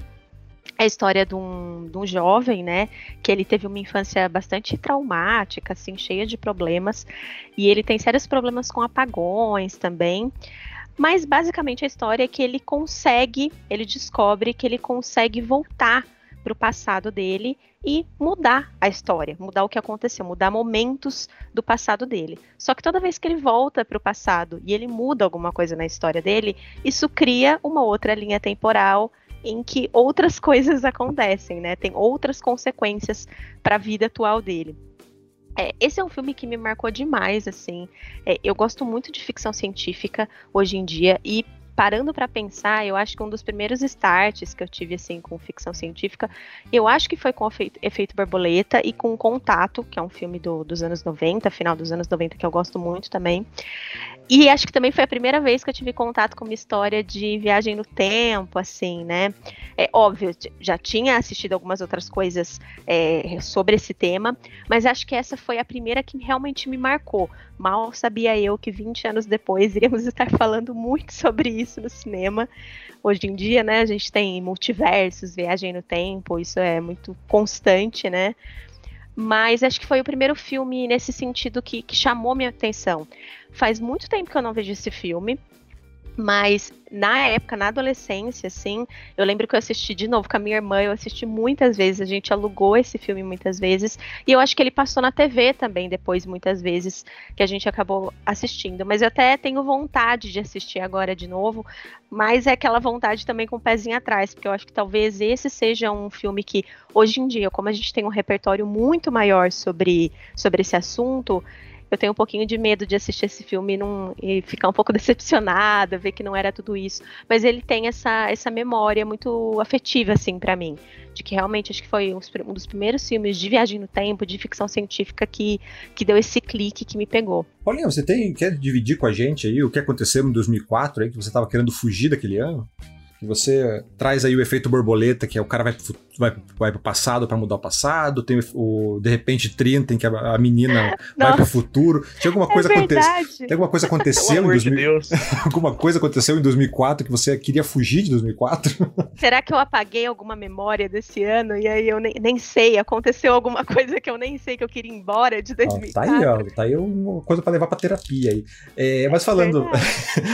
a história de um, de um jovem, né, que ele teve uma infância bastante traumática, assim, cheia de problemas, e ele tem sérios problemas com apagões também, mas basicamente a história é que ele consegue, ele descobre que ele consegue voltar para o passado dele e mudar a história, mudar o que aconteceu, mudar momentos do passado dele. Só que toda vez que ele volta para o passado e ele muda alguma coisa na história dele, isso cria uma outra linha temporal em que outras coisas acontecem, né? Tem outras consequências para a vida atual dele. É, esse é um filme que me marcou demais, assim. É, eu gosto muito de ficção científica hoje em dia e parando para pensar, eu acho que um dos primeiros starts que eu tive assim com ficção científica, eu acho que foi com o efeito, borboleta e com Contato, que é um filme do, dos anos 90, final dos anos 90 que eu gosto muito também. E acho que também foi a primeira vez que eu tive contato com uma história de viagem no tempo, assim, né? É óbvio, já tinha assistido algumas outras coisas é, sobre esse tema, mas acho que essa foi a primeira que realmente me marcou. Mal sabia eu que 20 anos depois iríamos estar falando muito sobre isso no cinema. Hoje em dia, né, a gente tem multiversos, viagem no tempo, isso é muito constante, né? Mas acho que foi o primeiro filme nesse sentido que, que chamou minha atenção. Faz muito tempo que eu não vejo esse filme. Mas na época, na adolescência, assim, eu lembro que eu assisti de novo com a minha irmã, eu assisti muitas vezes, a gente alugou esse filme muitas vezes, e eu acho que ele passou na TV também depois, muitas vezes, que a gente acabou assistindo. Mas eu até tenho vontade de assistir agora de novo, mas é aquela vontade também com o pezinho atrás, porque eu acho que talvez esse seja um filme que, hoje em dia, como a gente tem um repertório muito maior sobre, sobre esse assunto, eu tenho um pouquinho de medo de assistir esse filme e, não, e ficar um pouco decepcionada, ver que não era tudo isso. Mas ele tem essa, essa memória muito afetiva, assim, para mim. De que realmente acho que foi um dos primeiros filmes de viagem no tempo, de ficção científica, que, que deu esse clique que me pegou. Paulinho, você tem, quer dividir com a gente aí o que aconteceu em 2004, aí, que você estava querendo fugir daquele ano? Que você traz aí o efeito borboleta, que é o cara vai, vai, vai pro passado para mudar o passado, tem o de repente 30 em que a, a menina vai pro futuro. Tinha alguma é coisa é aconteceu? Tem alguma coisa aconteceu em 2000? De alguma coisa aconteceu em 2004 que você queria fugir de 2004? Será que eu apaguei alguma memória desse ano e aí eu nem, nem sei, aconteceu alguma coisa que eu nem sei que eu queria ir embora de 2004? Ah, tá aí, ó, tá aí uma coisa para levar para terapia aí. É, mas falando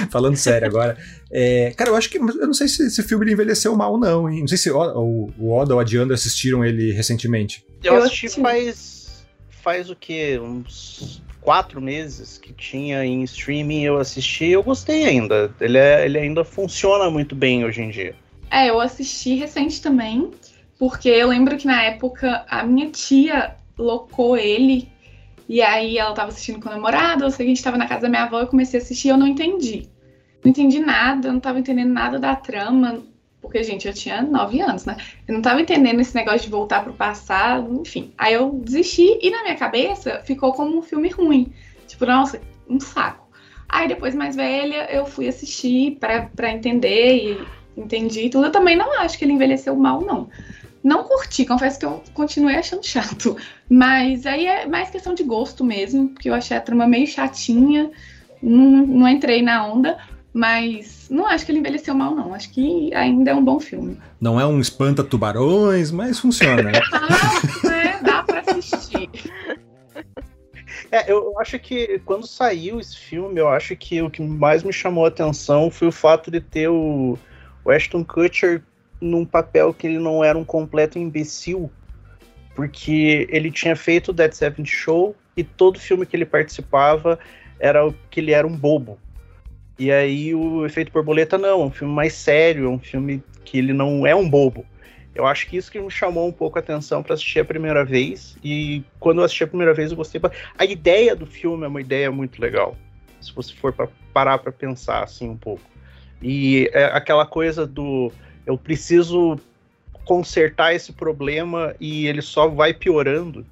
falando sério agora, é, cara, eu acho que eu não sei se se esse filme envelheceu mal, não, hein? Não sei se o, o, o Oda ou a Diana assistiram ele recentemente. Eu assisti faz. faz o quê? Uns quatro meses que tinha em streaming, eu assisti eu gostei ainda. Ele, é, ele ainda funciona muito bem hoje em dia. É, eu assisti recente também, porque eu lembro que na época a minha tia locou ele, e aí ela tava assistindo com o namorado, eu sei que a gente tava na casa da minha avó, eu comecei a assistir e eu não entendi não entendi nada, não tava entendendo nada da trama, porque, gente, eu tinha nove anos, né? Eu não tava entendendo esse negócio de voltar pro passado, enfim. Aí eu desisti e na minha cabeça ficou como um filme ruim. Tipo, nossa, um saco. Aí depois, mais velha, eu fui assistir para entender e entendi tudo. Eu também não acho que ele envelheceu mal, não. não curti, confesso que eu continuei achando chato. Mas aí é mais questão de gosto mesmo, porque eu achei a trama meio chatinha, não, não entrei na onda. Mas não acho que ele envelheceu mal, não. Acho que ainda é um bom filme. Não é um espanta-tubarões, mas funciona. Né? ah, é, dá pra assistir. É, eu acho que quando saiu esse filme, eu acho que o que mais me chamou a atenção foi o fato de ter o, o Ashton Kutcher num papel que ele não era um completo imbecil, porque ele tinha feito o Dead Seven Show e todo filme que ele participava era que ele era um bobo. E aí o Efeito Borboleta não, é um filme mais sério, é um filme que ele não é um bobo. Eu acho que isso que me chamou um pouco a atenção para assistir a primeira vez. E quando eu assisti a primeira vez, eu gostei. A ideia do filme é uma ideia muito legal. Se você for para parar para pensar assim um pouco. E é aquela coisa do eu preciso consertar esse problema e ele só vai piorando.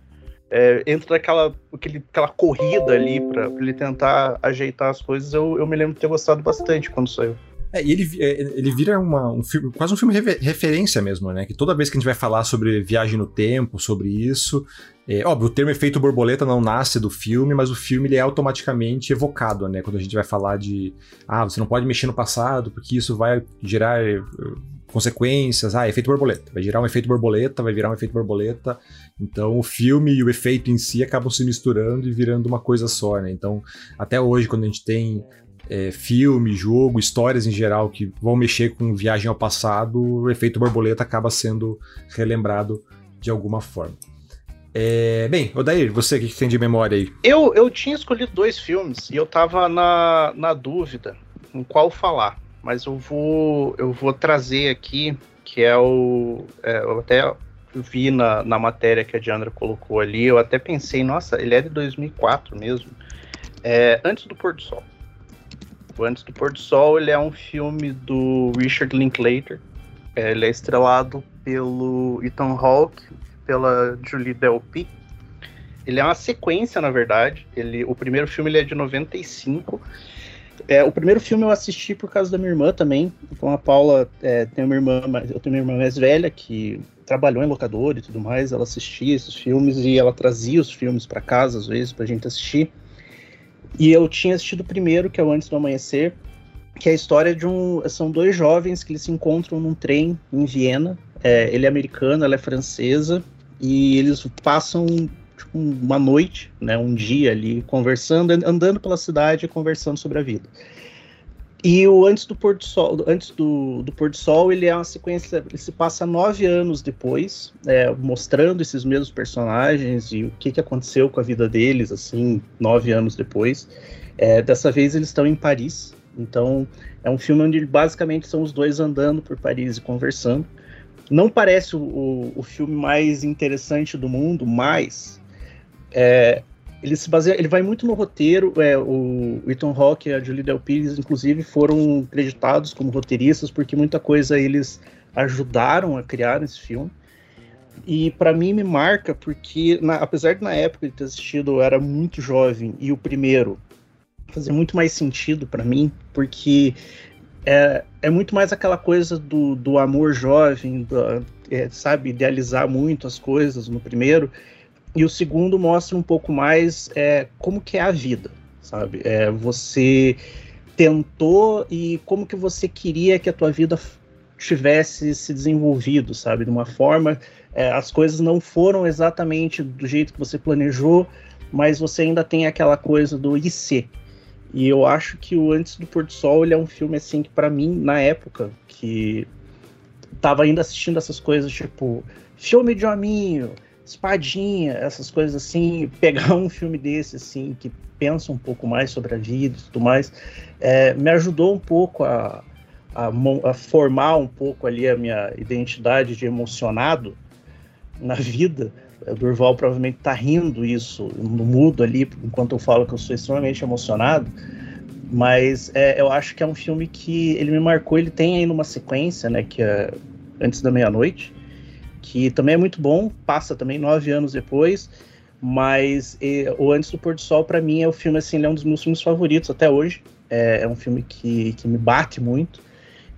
É, entra aquela, aquele, aquela corrida ali para ele tentar ajeitar as coisas. Eu, eu me lembro de ter gostado bastante quando saiu. É, e ele, é, ele vira uma, um filme, quase um filme referência mesmo, né? Que toda vez que a gente vai falar sobre viagem no tempo, sobre isso. É, óbvio, o termo efeito borboleta não nasce do filme, mas o filme ele é automaticamente evocado, né? Quando a gente vai falar de. Ah, você não pode mexer no passado, porque isso vai gerar consequências. Ah, efeito borboleta. Vai gerar um efeito borboleta, vai virar um efeito borboleta. Então o filme e o efeito em si acabam se misturando e virando uma coisa só, né? Então, até hoje, quando a gente tem é, filme, jogo, histórias em geral que vão mexer com viagem ao passado, o efeito borboleta acaba sendo relembrado de alguma forma. É, bem, Odair, você que tem de memória aí? Eu, eu tinha escolhido dois filmes e eu tava na, na dúvida em qual falar, mas eu vou, eu vou trazer aqui, que é o. É, eu até vi na, na matéria que a Diandra colocou ali, eu até pensei, nossa, ele é de 2004 mesmo. É, Antes do Pôr do Sol. O Antes do Pôr do Sol ele é um filme do Richard Linklater. É, ele é estrelado pelo Ethan Hawke, pela Julie Delpy. Ele é uma sequência, na verdade. Ele, o primeiro filme ele é de 95. É, o primeiro filme eu assisti por causa da minha irmã também. Então a Paula é, tem uma irmã, eu tenho uma irmã mais velha que trabalhou em locador e tudo mais. Ela assistia esses filmes e ela trazia os filmes para casa às vezes pra gente assistir. E eu tinha assistido o primeiro, que é o Antes do Amanhecer, que é a história de um. São dois jovens que eles se encontram num trem em Viena. É, ele é americano, ela é francesa, e eles passam tipo, uma noite, né, um dia ali, conversando, andando pela cidade conversando sobre a vida. E o Antes do Pôr do Sol, antes do, do Pôr do Sol, ele é uma sequência, ele se passa nove anos depois, é, mostrando esses mesmos personagens e o que, que aconteceu com a vida deles, assim, nove anos depois. É, dessa vez eles estão em Paris, então é um filme onde basicamente são os dois andando por Paris e conversando. Não parece o, o filme mais interessante do mundo, mas é, ele se baseia, ele vai muito no roteiro. É, o Ethan Hawke e a Julie Delpires, inclusive, foram creditados como roteiristas porque muita coisa eles ajudaram a criar nesse filme. E para mim me marca porque, na, apesar de na época de ter assistido eu era muito jovem e o primeiro fazia muito mais sentido para mim, porque é, é muito mais aquela coisa do, do amor jovem, do, é, sabe, idealizar muito as coisas no primeiro. E o segundo mostra um pouco mais é, como que é a vida, sabe? É, você tentou e como que você queria que a tua vida tivesse se desenvolvido, sabe? De uma forma, é, as coisas não foram exatamente do jeito que você planejou, mas você ainda tem aquela coisa do IC. E eu acho que o Antes do Pôr do Sol ele é um filme assim que para mim na época que tava ainda assistindo essas coisas tipo filme de hominho, espadinha, essas coisas assim, pegar um filme desse, assim, que pensa um pouco mais sobre a vida e tudo mais, é, me ajudou um pouco a, a, a, formar um pouco ali a minha identidade de emocionado na vida. O Durval provavelmente tá rindo isso no mudo ali, enquanto eu falo que eu sou extremamente emocionado, mas é, eu acho que é um filme que ele me marcou, ele tem aí numa sequência, né, que é Antes da Meia-Noite, que também é muito bom, passa também nove anos depois, mas e, o Antes do Pôr do Sol, para mim, é o filme, assim, é um dos meus filmes favoritos até hoje. É, é um filme que, que me bate muito.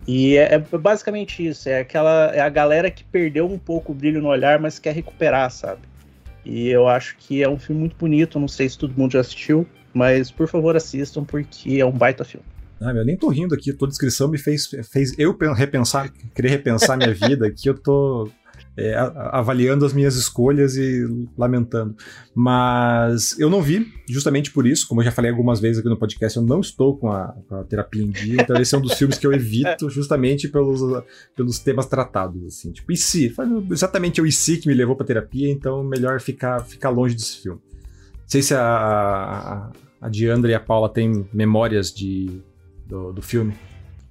E é, é, basicamente isso, é aquela é a galera que perdeu um pouco o brilho no olhar, mas quer recuperar, sabe? E eu acho que é um filme muito bonito, não sei se todo mundo já assistiu, mas por favor assistam porque é um baita filme. Ah, eu nem tô rindo aqui, toda descrição me fez, fez eu repensar, querer repensar minha vida aqui, eu tô é, avaliando as minhas escolhas e lamentando. Mas eu não vi, justamente por isso, como eu já falei algumas vezes aqui no podcast, eu não estou com a, com a terapia em dia, então esse é um dos filmes que eu evito justamente pelos, pelos temas tratados, assim. Tipo, e se? Exatamente o e se que me levou pra terapia, então melhor ficar, ficar longe desse filme. Não sei se a, a, a Diandra e a Paula têm memórias de, do, do filme.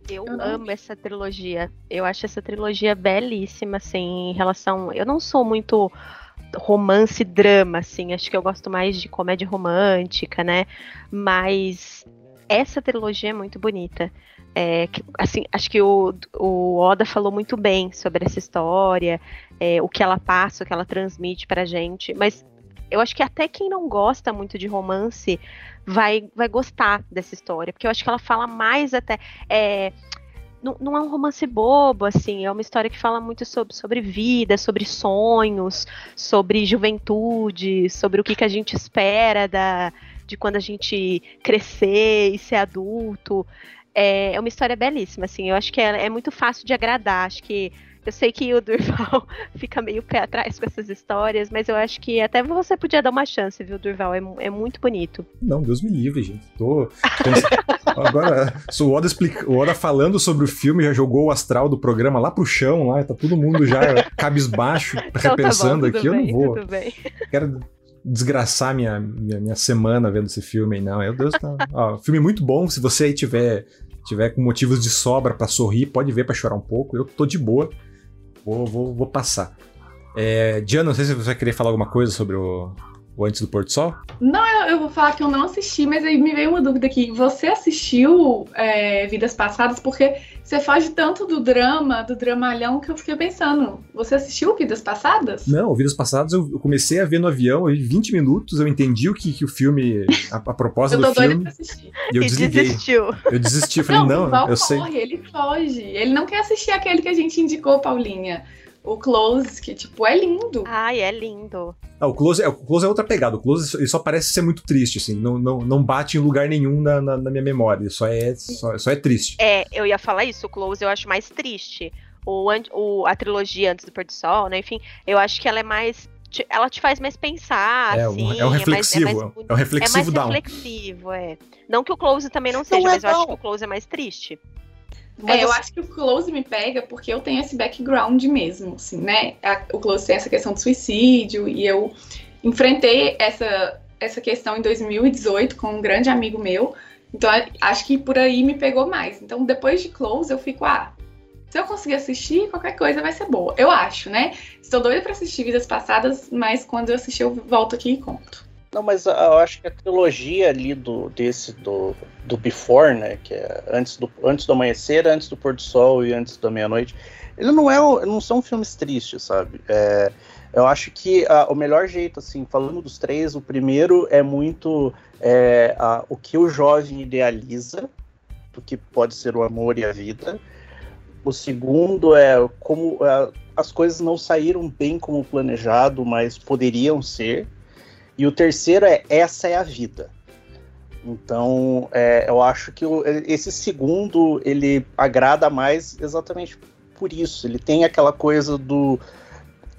Eu amo essa trilogia. Eu acho essa trilogia belíssima, assim, em relação. Eu não sou muito romance drama, assim. Acho que eu gosto mais de comédia romântica, né? Mas essa trilogia é muito bonita. É, assim, acho que o, o Oda falou muito bem sobre essa história, é, o que ela passa, o que ela transmite pra gente. Mas eu acho que até quem não gosta muito de romance vai, vai gostar dessa história, porque eu acho que ela fala mais até. É, não, não, é um romance bobo, assim, é uma história que fala muito sobre, sobre vida, sobre sonhos, sobre juventude, sobre o que, que a gente espera da, de quando a gente crescer e ser adulto. É, é uma história belíssima, assim, eu acho que é, é muito fácil de agradar, acho que eu sei que o Durval fica meio pé atrás com essas histórias, mas eu acho que até você podia dar uma chance, viu, Durval? É, é muito bonito. Não, Deus me livre, gente. Tô. Agora, o Oda, explica... o Oda falando sobre o filme já jogou o astral do programa lá pro chão, lá, tá todo mundo já cabisbaixo, então, repensando tá bom, aqui. Bem, eu não vou. Quero desgraçar minha, minha, minha, semana vendo esse filme aí, não. Meu Deus, tá. Ó, filme muito bom. Se você aí tiver, tiver com motivos de sobra para sorrir, pode ver para chorar um pouco. Eu tô de boa. Vou, vou, vou passar. É, Diana, não sei se você vai querer falar alguma coisa sobre o, o Antes do Pôr do Sol? Não, eu, eu, vou falar que eu não assisti, mas aí me veio uma dúvida aqui. Você assistiu é, Vidas Passadas? Porque você foge tanto do drama, do dramalhão, que eu fiquei pensando. Você assistiu Vidas Passadas? Não, Vidas Passadas eu, eu comecei a ver no avião, em 20 minutos eu entendi o que, que o filme, a, a proposta do filme. E eu e desliguei. Desistiu. Eu desisti, eu falei, não, não eu corre, sei. ele foge. Ele não quer assistir aquele que a gente indicou, Paulinha o Close, que, tipo, é lindo. Ai, é lindo. Ah, o, Close é, o Close é outra pegada. O Close ele só parece ser muito triste, assim. Não, não, não bate em lugar nenhum na, na, na minha memória. Só é, só, só, é triste. É, eu ia falar isso. O Close eu acho mais triste. O, o, a trilogia Antes do Pôr do Sol, né? Enfim, eu acho que ela é mais ela te faz mais pensar, é, assim. É um reflexivo. É, mais, é, mais, é um reflexivo é mais reflexivo, é. Não que o Close também não seja, não mas eu acho que o Close é mais triste. É, eu acho que o Close me pega porque eu tenho esse background mesmo, assim, né? O Close tem essa questão do suicídio e eu enfrentei essa, essa questão em 2018 com um grande amigo meu. Então acho que por aí me pegou mais. Então depois de Close eu fico, ah, se eu conseguir assistir, qualquer coisa vai ser boa. Eu acho, né? Estou doida para assistir Vidas Passadas, mas quando eu assistir eu volto aqui e conto. Não, mas eu acho que a trilogia ali do desse do, do Before, né, que é antes do antes do amanhecer, antes do pôr do sol e antes da meia-noite, ele não é não são filmes tristes, sabe? É, eu acho que a, o melhor jeito, assim, falando dos três, o primeiro é muito é, a, o que o jovem idealiza do que pode ser o amor e a vida. O segundo é como é, as coisas não saíram bem como planejado, mas poderiam ser. E o terceiro é Essa é a Vida. Então, é, eu acho que o, esse segundo, ele agrada mais exatamente por isso. Ele tem aquela coisa do...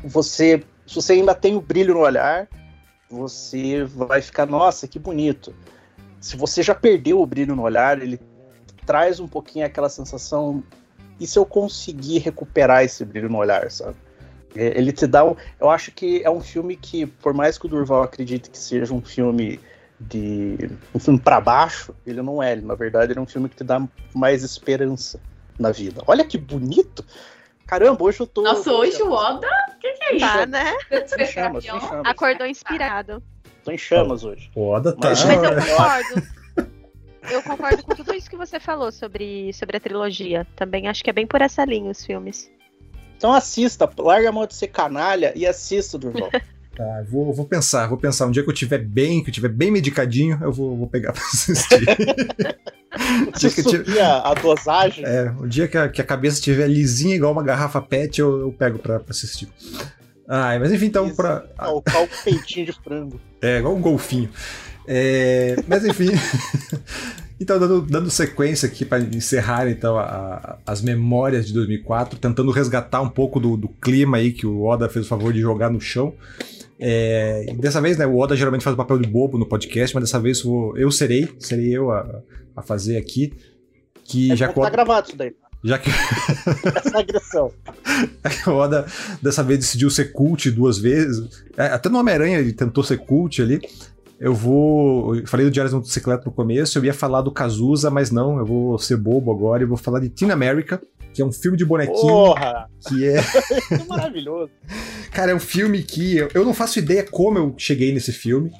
Você, se você ainda tem o brilho no olhar, você vai ficar, nossa, que bonito. Se você já perdeu o brilho no olhar, ele traz um pouquinho aquela sensação, e se eu conseguir recuperar esse brilho no olhar, sabe? É, ele te dá um, eu acho que é um filme que, por mais que o Durval acredite que seja um filme de um filme para baixo, ele não é. Ele, na verdade, ele é um filme que te dá mais esperança na vida. Olha que bonito! Caramba, hoje eu tô. Nossa, hoje o Oda? O que, que, é isso? Tá, né? Tô em chamas, tô em chamas. Acordou inspirado. Tô em chamas hoje. O Oda tá. Mas, mas eu concordo. Eu concordo com tudo isso que você falou sobre, sobre a trilogia. Também acho que é bem por essa linha os filmes. Então assista, larga a mão de ser canalha e assista, Durval. Tá, vou, vou pensar, vou pensar. Um dia que eu estiver bem, que eu estiver bem medicadinho, eu vou, vou pegar pra assistir. Você subia a dosagem? É, o dia que a, que a cabeça estiver lisinha igual uma garrafa pet, eu, eu pego pra, pra assistir. Ah, mas enfim, então pra... o o peitinho de frango. É, igual um golfinho. É, mas enfim... Então, dando, dando, sequência aqui para encerrar então a, a, as memórias de 2004, tentando resgatar um pouco do, do, clima aí que o Oda fez o favor de jogar no chão. É, dessa vez, né, o Oda geralmente faz o papel de bobo no podcast, mas dessa vez eu, eu serei, serei eu a, a fazer aqui. Que é já tá gravado isso daí. Já que. Essa agressão. o Oda dessa vez decidiu ser cult duas vezes. É, até no Homem-Aranha ele tentou ser cult ali. Eu vou. Eu falei do Diário da Motocicleta no começo, eu ia falar do Cazuza, mas não, eu vou ser bobo agora e vou falar de Teen America, que é um filme de bonequinho. Porra! Que é. é maravilhoso. Cara, é um filme que. Eu, eu não faço ideia como eu cheguei nesse filme.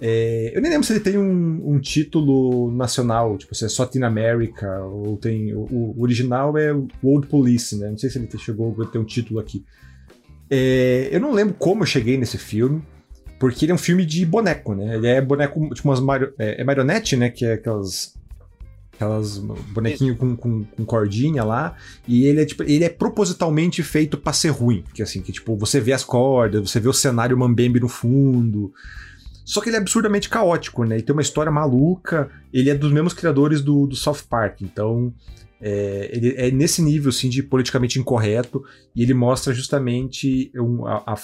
É, eu nem lembro se ele tem um, um, título nacional, tipo, se é só Teen America, ou tem. O, o original é World Police, né? Não sei se ele chegou a ter um título aqui. É, eu não lembro como eu cheguei nesse filme. Porque ele é um filme de boneco, né? Ele é boneco, tipo umas mario, é, é marionete, né? Que é aquelas aquelas bonequinho com, com, com, cordinha lá, e ele é tipo, ele é propositalmente feito para ser ruim, que assim, que tipo, você vê as cordas, você vê o cenário mambembe no fundo. Só que ele é absurdamente caótico, né? Ele tem uma história maluca, ele é dos mesmos criadores do, do South Park, então é, ele é nesse nível assim, de politicamente incorreto, e ele mostra justamente um, a, a,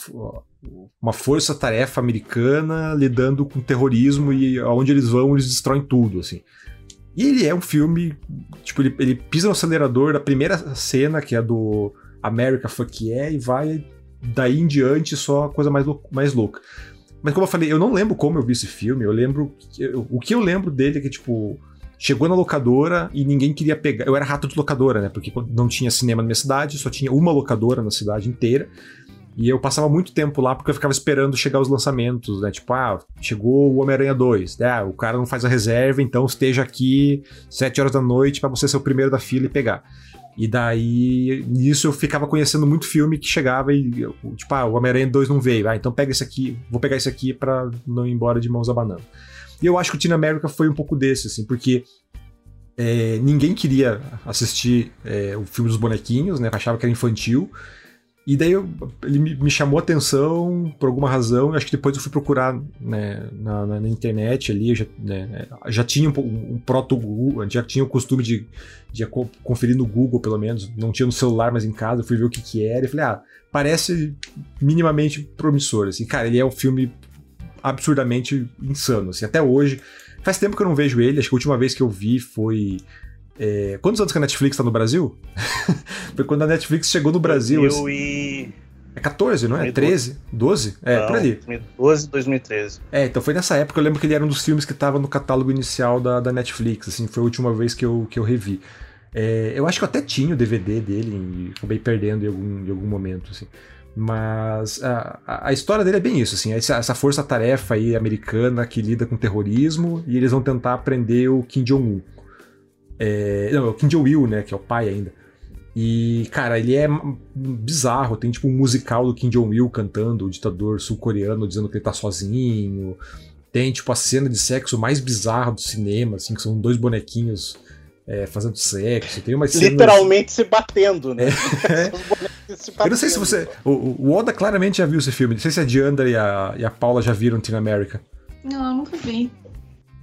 uma força-tarefa americana lidando com terrorismo e aonde eles vão, eles destroem tudo, assim. E ele é um filme, tipo, ele, ele pisa no acelerador da primeira cena, que é do America Fuck Yeah, e vai daí em diante só coisa mais, mais louca. Mas como eu falei, eu não lembro como eu vi esse filme, eu lembro. Eu, o que eu lembro dele é que, tipo, chegou na locadora e ninguém queria pegar. Eu era rato de locadora, né? Porque não tinha cinema na minha cidade, só tinha uma locadora na cidade inteira. E eu passava muito tempo lá porque eu ficava esperando chegar os lançamentos, né? Tipo, ah, chegou o Homem-Aranha 2. Né? Ah, o cara não faz a reserva, então esteja aqui 7 horas da noite para você ser o primeiro da fila e pegar. E daí, nisso eu ficava conhecendo muito filme que chegava e, tipo, ah, o Homem-Aranha 2 não veio. Ah, então pega esse aqui, vou pegar esse aqui pra não ir embora de mãos abanando. E eu acho que o Teen America foi um pouco desse, assim, porque é, ninguém queria assistir é, o filme dos bonequinhos, né? Achava que era infantil. E daí eu, ele me chamou a atenção por alguma razão. Acho que depois eu fui procurar né, na, na, na, internet ali. Já, né, já tinha um, um proto-Google, já tinha o costume de, de conferir no Google, pelo menos. Não tinha no celular, mas em casa. Eu fui ver o que, que era e falei, ah, parece minimamente promissor. Assim, cara, ele é um filme absurdamente insano. Assim, até hoje. Faz tempo que eu não vejo ele. Acho que a última vez que eu vi foi é, quantos anos que a Netflix tá no Brasil? Foi quando a Netflix chegou no Brasil. 2000 e... É 14, não é? 13? 12? É, não, por ali. 2012, 2013. É, então foi nessa época, eu lembro que ele era um dos filmes que estava no catálogo inicial da, da Netflix, assim, foi a última vez que eu, que eu revi. É, eu acho que eu até tinha o DVD dele e acabei perdendo em algum, em algum momento, assim. Mas a, a, história dele é bem isso, assim, essa, essa força-tarefa aí americana que lida com terrorismo e eles vão tentar prender o Kim Jong-un. É, não, é o Kim Jong-il, né? Que é o pai ainda. E, cara, ele é bizarro. Tem, tipo, um musical do Kim Jong-il cantando, o ditador sul-coreano dizendo que ele tá sozinho. Tem, tipo, a cena de sexo mais bizarra do cinema, assim, que são dois bonequinhos é, fazendo sexo. Tem uma Literalmente se batendo, né? É. Eu não sei se você. O, o, Oda claramente já viu esse filme. Não sei se a Diandra e a, e a Paula já viram Teen America. Não, eu nunca vi.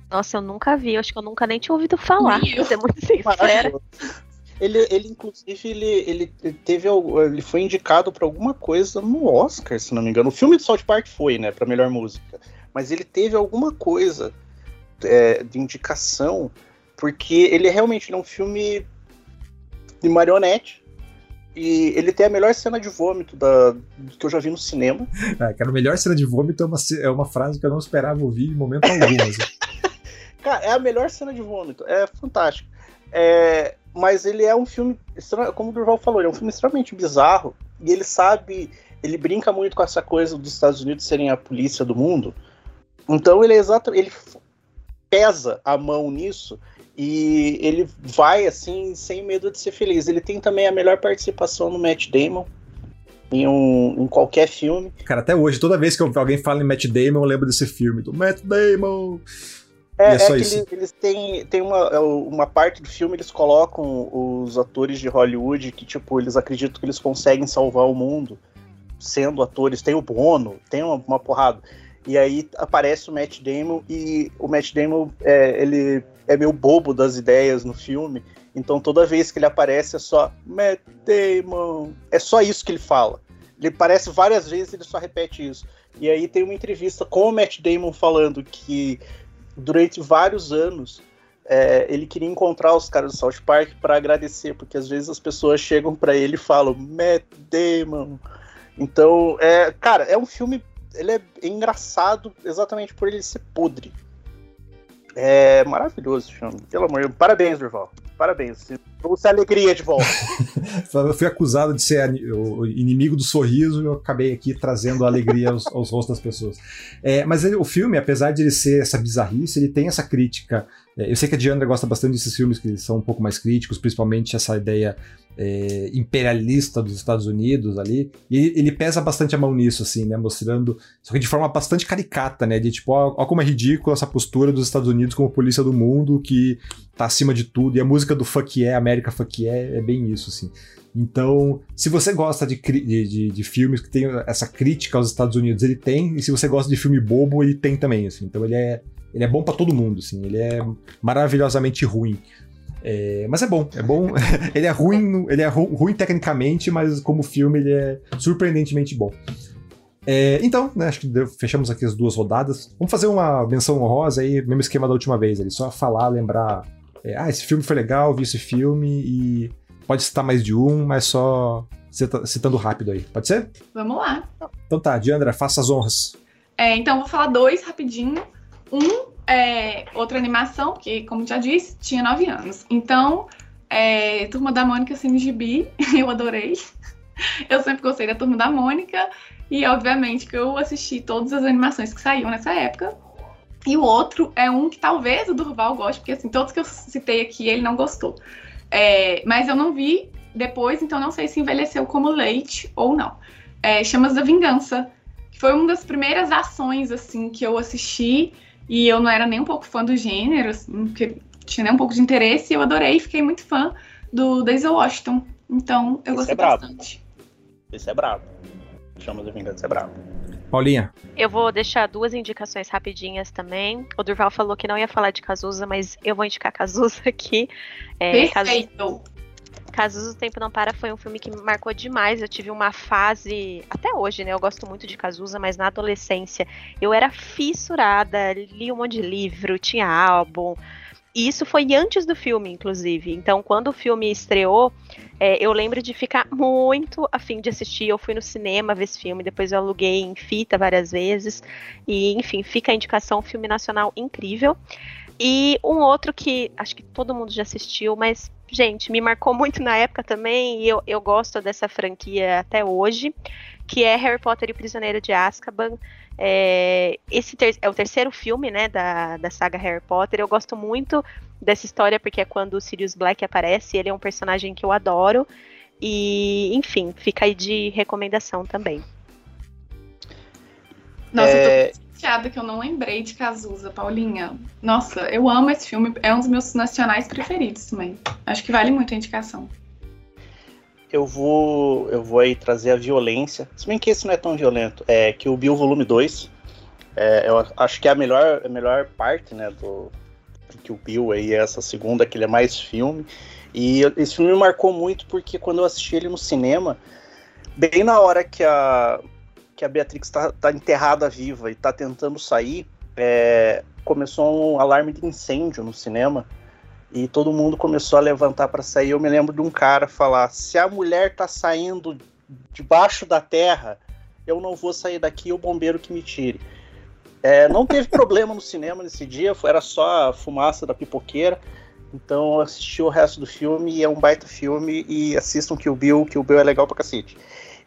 Nossa, eu nunca vi, eu acho que eu nunca nem tinha ouvido falar, pra ser muito sincera. Ele, ele inclusive, ele, ele teve. Ele foi indicado para alguma coisa no Oscar, se não me engano. O filme de South Park foi, né, pra melhor música. Mas ele teve alguma coisa é, de indicação, porque ele é realmente ele é um filme de marionete. E ele tem a melhor cena de vômito da, que eu já vi no cinema. Ah, cara, a melhor cena de vômito é uma, é uma frase que eu não esperava ouvir em momento algum. Assim. Cara, é a melhor cena de vômito. É fantástico. É, mas ele é um filme, como o Durval falou, ele é um filme extremamente bizarro. E ele sabe, ele brinca muito com essa coisa dos Estados Unidos serem a polícia do mundo. Então ele é exato, ele pesa a mão nisso e ele vai assim sem medo de ser feliz. Ele tem também a melhor participação no Matt Damon em, um, em qualquer filme. Cara, até hoje, toda vez que alguém fala em Matt Damon, eu lembro desse filme do Matt Damon. É, é, é que eles, eles, têm, têm uma, é uma parte do filme, eles colocam os atores de Hollywood que, tipo, eles acreditam que eles conseguem salvar o mundo sendo atores. Tem o Bono, tem uma, uma porrada. E aí aparece o Matt Damon e o Matt Damon, é, ele é meio bobo das ideias no filme. Então toda vez que ele aparece é só Matt Damon. É só isso que ele fala. Ele aparece várias vezes ele só repete isso. E aí tem uma entrevista com o Matt Damon falando que durante vários anos é, ele queria encontrar os caras do South Park para agradecer, porque às vezes as pessoas chegam para ele e falam Matt Damon. Então, é, cara, é um filme. Ele é engraçado exatamente por ele ser podre. É maravilhoso filme. Pelo amor de Deus. Parabéns, Durval. Parabéns. Trouxe alegria de volta. eu fui acusado de ser o inimigo do sorriso e eu acabei aqui trazendo alegria aos, aos rostos das pessoas. É, mas ele, o filme, apesar de ele ser essa bizarrice, ele tem essa crítica. É, eu sei que a Diandra gosta bastante desses filmes que são um pouco mais críticos, principalmente essa ideia é, imperialista dos Estados Unidos ali, e ele, pesa bastante a mão nisso, assim, né, mostrando, só que de forma bastante caricata, né, de tipo, ó, ó como é ridícula essa postura dos Estados Unidos como polícia do mundo, que tá acima de tudo, e a música do Fuck Yeah, América Fuck Yeah, é bem isso, assim. Então, se você gosta de, de, de, filmes que tem essa crítica aos Estados Unidos, ele tem, e se você gosta de filme bobo, ele tem também, assim. Então ele é, ele é bom para todo mundo, assim, ele é maravilhosamente ruim. É, mas é bom, é bom. ele é ruim, ele é ru, ruim tecnicamente, mas como filme ele é surpreendentemente bom. É, então, né, acho que deu, fechamos aqui as duas rodadas. Vamos fazer uma menção honrosa aí, mesmo esquema da última vez, ali, só falar, lembrar. É, ah, esse filme foi legal, vi esse filme e pode citar mais de um, mas só citando rápido aí. Pode ser? Vamos lá. Então tá, Diandra, faça as honras. É, então vou falar dois rapidinho. Um é, outra animação, que, como já disse, tinha nove anos. Então, é, Turma da Mônica gibi, eu adorei. Eu sempre gostei da Turma da Mônica. E, obviamente, que eu assisti todas as animações que saíam nessa época. E o outro é um que talvez o Durval goste, porque, assim, todos que eu citei aqui, ele não gostou. É, mas eu não vi depois, então não sei se envelheceu como leite ou não. É, Chamas da Vingança, foi uma das primeiras ações, assim, que eu assisti e eu não era nem um pouco fã do gênero, assim, porque tinha nem um pouco de interesse, e eu adorei e fiquei muito fã do Daisy Washington. Então, eu Esse gostei é bastante. Esse é brabo. Chama de Vingança é brabo. Paulinha. Eu vou deixar duas indicações rapidinhas também. O Durval falou que não ia falar de Cazuza, mas eu vou indicar Cazuza aqui. É, Perfeito. Cazuza, Casos do Tempo Não Para foi um filme que me marcou demais. Eu tive uma fase, até hoje, né? Eu gosto muito de Cazuza, mas na adolescência eu era fissurada, li um monte de livro, tinha álbum. E isso foi antes do filme, inclusive. Então, quando o filme estreou, é, eu lembro de ficar muito afim de assistir. Eu fui no cinema ver esse filme, depois eu aluguei em fita várias vezes. E, enfim, fica a indicação: um filme nacional incrível. E um outro que acho que todo mundo já assistiu, mas, gente, me marcou muito na época também, e eu, eu gosto dessa franquia até hoje, que é Harry Potter e o Prisioneiro de Azkaban. É, esse ter, é o terceiro filme, né, da, da saga Harry Potter. Eu gosto muito dessa história, porque é quando o Sirius Black aparece, ele é um personagem que eu adoro. E, enfim, fica aí de recomendação também. Nossa, é... eu tô chateada que eu não lembrei de Cazuza, Paulinha. Nossa, eu amo esse filme, é um dos meus nacionais preferidos também. Acho que vale muito a indicação. Eu vou, eu vou aí trazer a violência. Se bem que esse não é tão violento, é que o Bill Volume 2, é, eu acho que é a melhor, a melhor parte, né, do, que o Bill aí, é essa segunda, que ele é mais filme. E esse filme me marcou muito porque quando eu assisti ele no cinema, bem na hora que a que a Beatrix está tá enterrada viva e está tentando sair, é, começou um alarme de incêndio no cinema e todo mundo começou a levantar para sair. Eu me lembro de um cara falar: se a mulher está saindo debaixo da terra, eu não vou sair daqui, o bombeiro que me tire. É, não teve problema no cinema nesse dia, era só a fumaça da pipoqueira. Então eu assisti o resto do filme e é um baita filme e assistam que o Bill, que o Bill é legal pra cacete.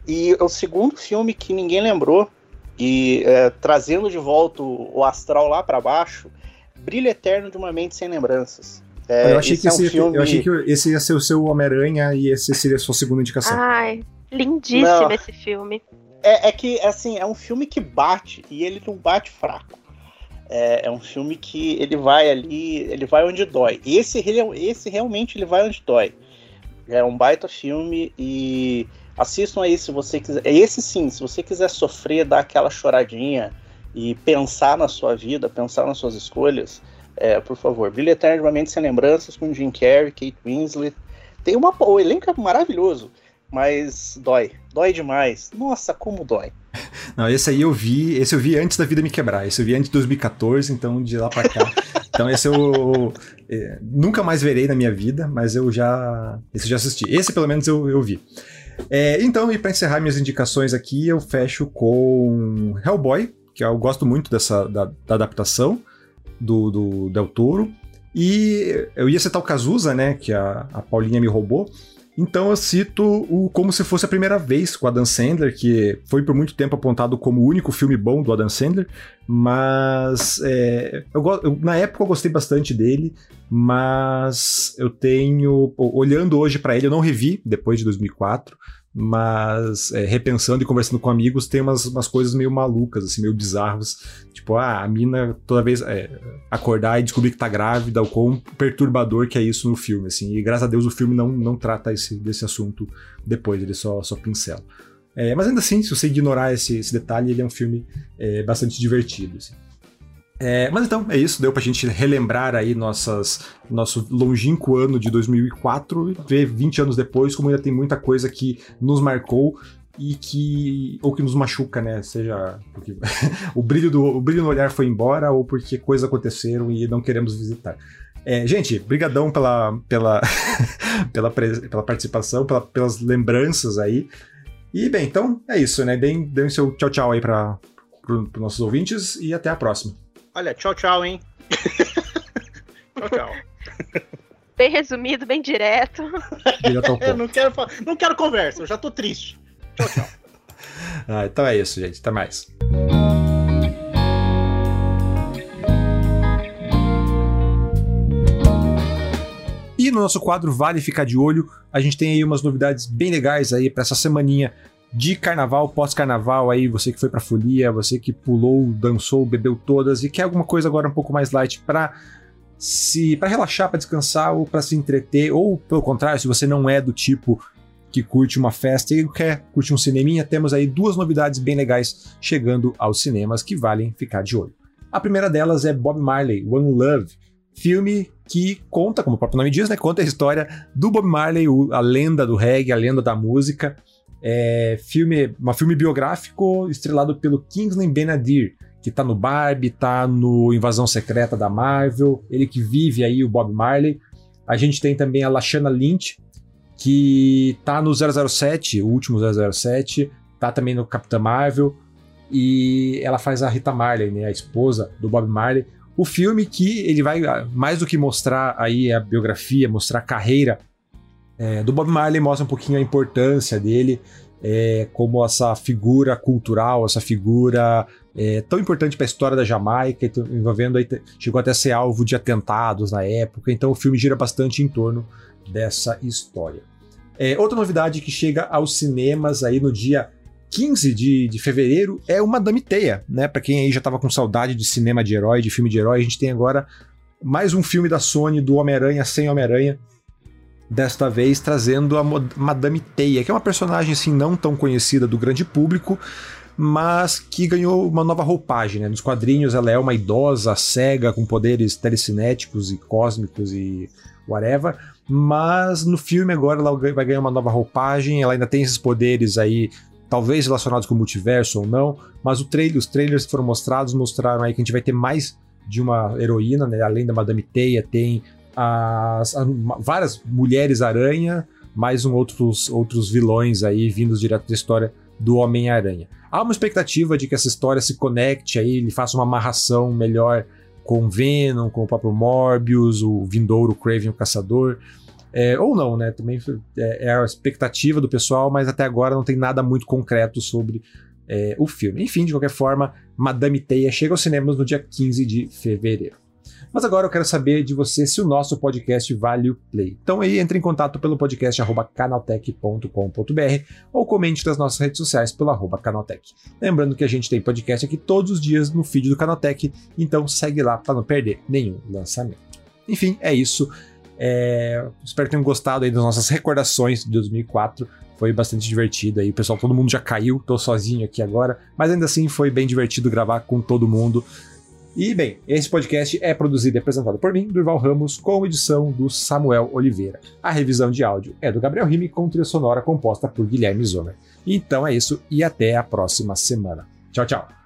E o segundo filme que ninguém lembrou, e é, trazendo de volta o, astral lá para baixo, Brilho Eterno de uma Mente Sem Lembranças. É, eu, achei que esse, é um filme... eu achei que esse ia ser o seu Homem-Aranha e esse seria a sua segunda indicação. Ai, lindíssimo não, esse filme. É, é, que, assim, é um filme que bate e ele não bate fraco. É, é, um filme que ele vai ali, ele vai onde dói. Esse, esse realmente ele vai onde dói. É um baita filme e assistam aí se você quiser. Esse sim, se você quiser sofrer, dar aquela choradinha e pensar na sua vida, pensar nas suas escolhas, é, por favor. Brilho Eternamente Sem Lembranças com Jim Carrey, Kate Winslet. Tem uma, o elenco é maravilhoso, mas dói. Dói demais. Nossa, como dói. Não, esse aí eu vi, esse eu vi antes da vida me quebrar. Esse eu vi antes de 2014, então de lá pra cá. então esse eu é, nunca mais verei na minha vida, mas eu já, esse eu já assisti. Esse pelo menos eu, eu vi. É, então, e para encerrar minhas indicações aqui, eu fecho com Hellboy, que eu gosto muito dessa da, da adaptação do, do Del Toro. E eu ia citar o Cazuza, né, que a, a Paulinha me roubou. Então eu cito o Como Se Fosse a Primeira Vez com Adam Sandler, que foi por muito tempo apontado como o único filme bom do Adam Sandler, mas é, eu, eu, na época eu gostei bastante dele, mas eu tenho, olhando hoje para ele, eu não revi depois de 2004, mas é, repensando e conversando com amigos, tem umas, umas coisas meio malucas, assim, meio bizarras. Tipo, ah, a mina toda vez é, acordar e descobrir que tá grávida, o quão perturbador que é isso no filme, assim. E graças a Deus o filme não, não trata esse, desse assunto depois, ele só, só pincela. É, mas ainda assim, se você ignorar esse, esse detalhe, ele é um filme é, bastante divertido, assim. É, mas então, é isso. Deu pra gente relembrar aí nossas, nosso longínquo ano de 2004 e ver 20 anos depois como ainda tem muita coisa que nos marcou e que ou que nos machuca, né? Seja porque o brilho do o brilho no olhar foi embora ou porque coisas aconteceram e não queremos visitar. É, gente, brigadão pela pela pela, pela participação, pela, pelas lembranças aí. E bem, então é isso, né? Deem, deem seu tchau tchau aí para os nossos ouvintes e até a próxima. Olha, tchau, tchau, hein? tchau, tchau. Bem resumido, bem direto. direto eu não quero, não quero conversa, eu já tô triste. Tchau, tchau. ah, então é isso, gente. Até mais. E no nosso quadro Vale Ficar de Olho, a gente tem aí umas novidades bem legais aí para essa semaninha de carnaval, pós-carnaval aí, você que foi pra folia, você que pulou, dançou, bebeu todas e quer alguma coisa agora um pouco mais light pra se para relaxar, para descansar ou para se entreter, ou pelo contrário, se você não é do tipo que curte uma festa e quer curtir um cineminha, temos aí duas novidades bem legais chegando aos cinemas que valem ficar de olho. A primeira delas é Bob Marley, One Love, filme que conta, como o próprio nome diz, né, conta a história do Bob Marley, a lenda do reggae, a lenda da música, é, filme, uma filme biográfico estrelado pelo Kingsley Ben-Adir, que tá no Barbie, tá no Invasão Secreta da Marvel, ele que vive aí o Bob Marley. A gente tem também a Lashana Lynch, que tá no 007, o último 007, tá também no Capitã Marvel, e ela faz a Rita Marley, né, a esposa do Bob Marley. O filme que ele vai, mais do que mostrar aí a biografia, mostrar a carreira é, do Bob Marley mostra um pouquinho a importância dele é, como essa figura cultural, essa figura é, tão importante para a história da Jamaica, envolvendo aí, chegou até a ser alvo de atentados na época, então o filme gira bastante em torno dessa história. É, outra novidade que chega aos cinemas aí no dia 15 de, de fevereiro é o Madame Teia, né? Para quem aí já estava com saudade de cinema de herói, de filme de herói, a gente tem agora mais um filme da Sony do Homem-Aranha sem Homem-Aranha, desta vez trazendo a Madame Teia, que é uma personagem assim não tão conhecida do grande público, mas que ganhou uma nova roupagem. Né? Nos quadrinhos ela é uma idosa, cega, com poderes telecinéticos e cósmicos e whatever, mas no filme agora ela vai ganhar uma nova roupagem, ela ainda tem esses poderes aí, talvez relacionados com o multiverso ou não, mas trailer, os trailers que foram mostrados mostraram aí que a gente vai ter mais de uma heroína, né? além da Madame Teia, tem as, as, várias mulheres aranha, mais um outros, outros vilões aí vindos direto da história do Homem-Aranha. Há uma expectativa de que essa história se conecte aí, ele faça uma amarração melhor com Venom, com o próprio Morbius, o Vindouro, o Craven, o Caçador. É, ou não, né? Também é, é, a expectativa do pessoal, mas até agora não tem nada muito concreto sobre é, o filme. Enfim, de qualquer forma, Madame Teia chega aos cinemas no dia 15 de fevereiro. Mas agora eu quero saber de você se o nosso podcast vale o play. Então aí entre em contato pelo podcast canaltech.com.br ou comente nas nossas redes sociais pelo arroba canaltech. Lembrando que a gente tem podcast aqui todos os dias no feed do Canaltech, então segue lá para não perder nenhum lançamento. Enfim, é isso. É, espero que tenham gostado aí das nossas recordações de 2004 foi bastante divertido aí. Pessoal, todo mundo já caiu, tô sozinho aqui agora, mas ainda assim foi bem divertido gravar com todo mundo. E bem, esse podcast é produzido e apresentado por mim, Durval Ramos, com edição do Samuel Oliveira. A revisão de áudio é do Gabriel Rime, com trilha sonora composta por Guilherme Zomer. Então é isso e até a próxima semana. Tchau, tchau.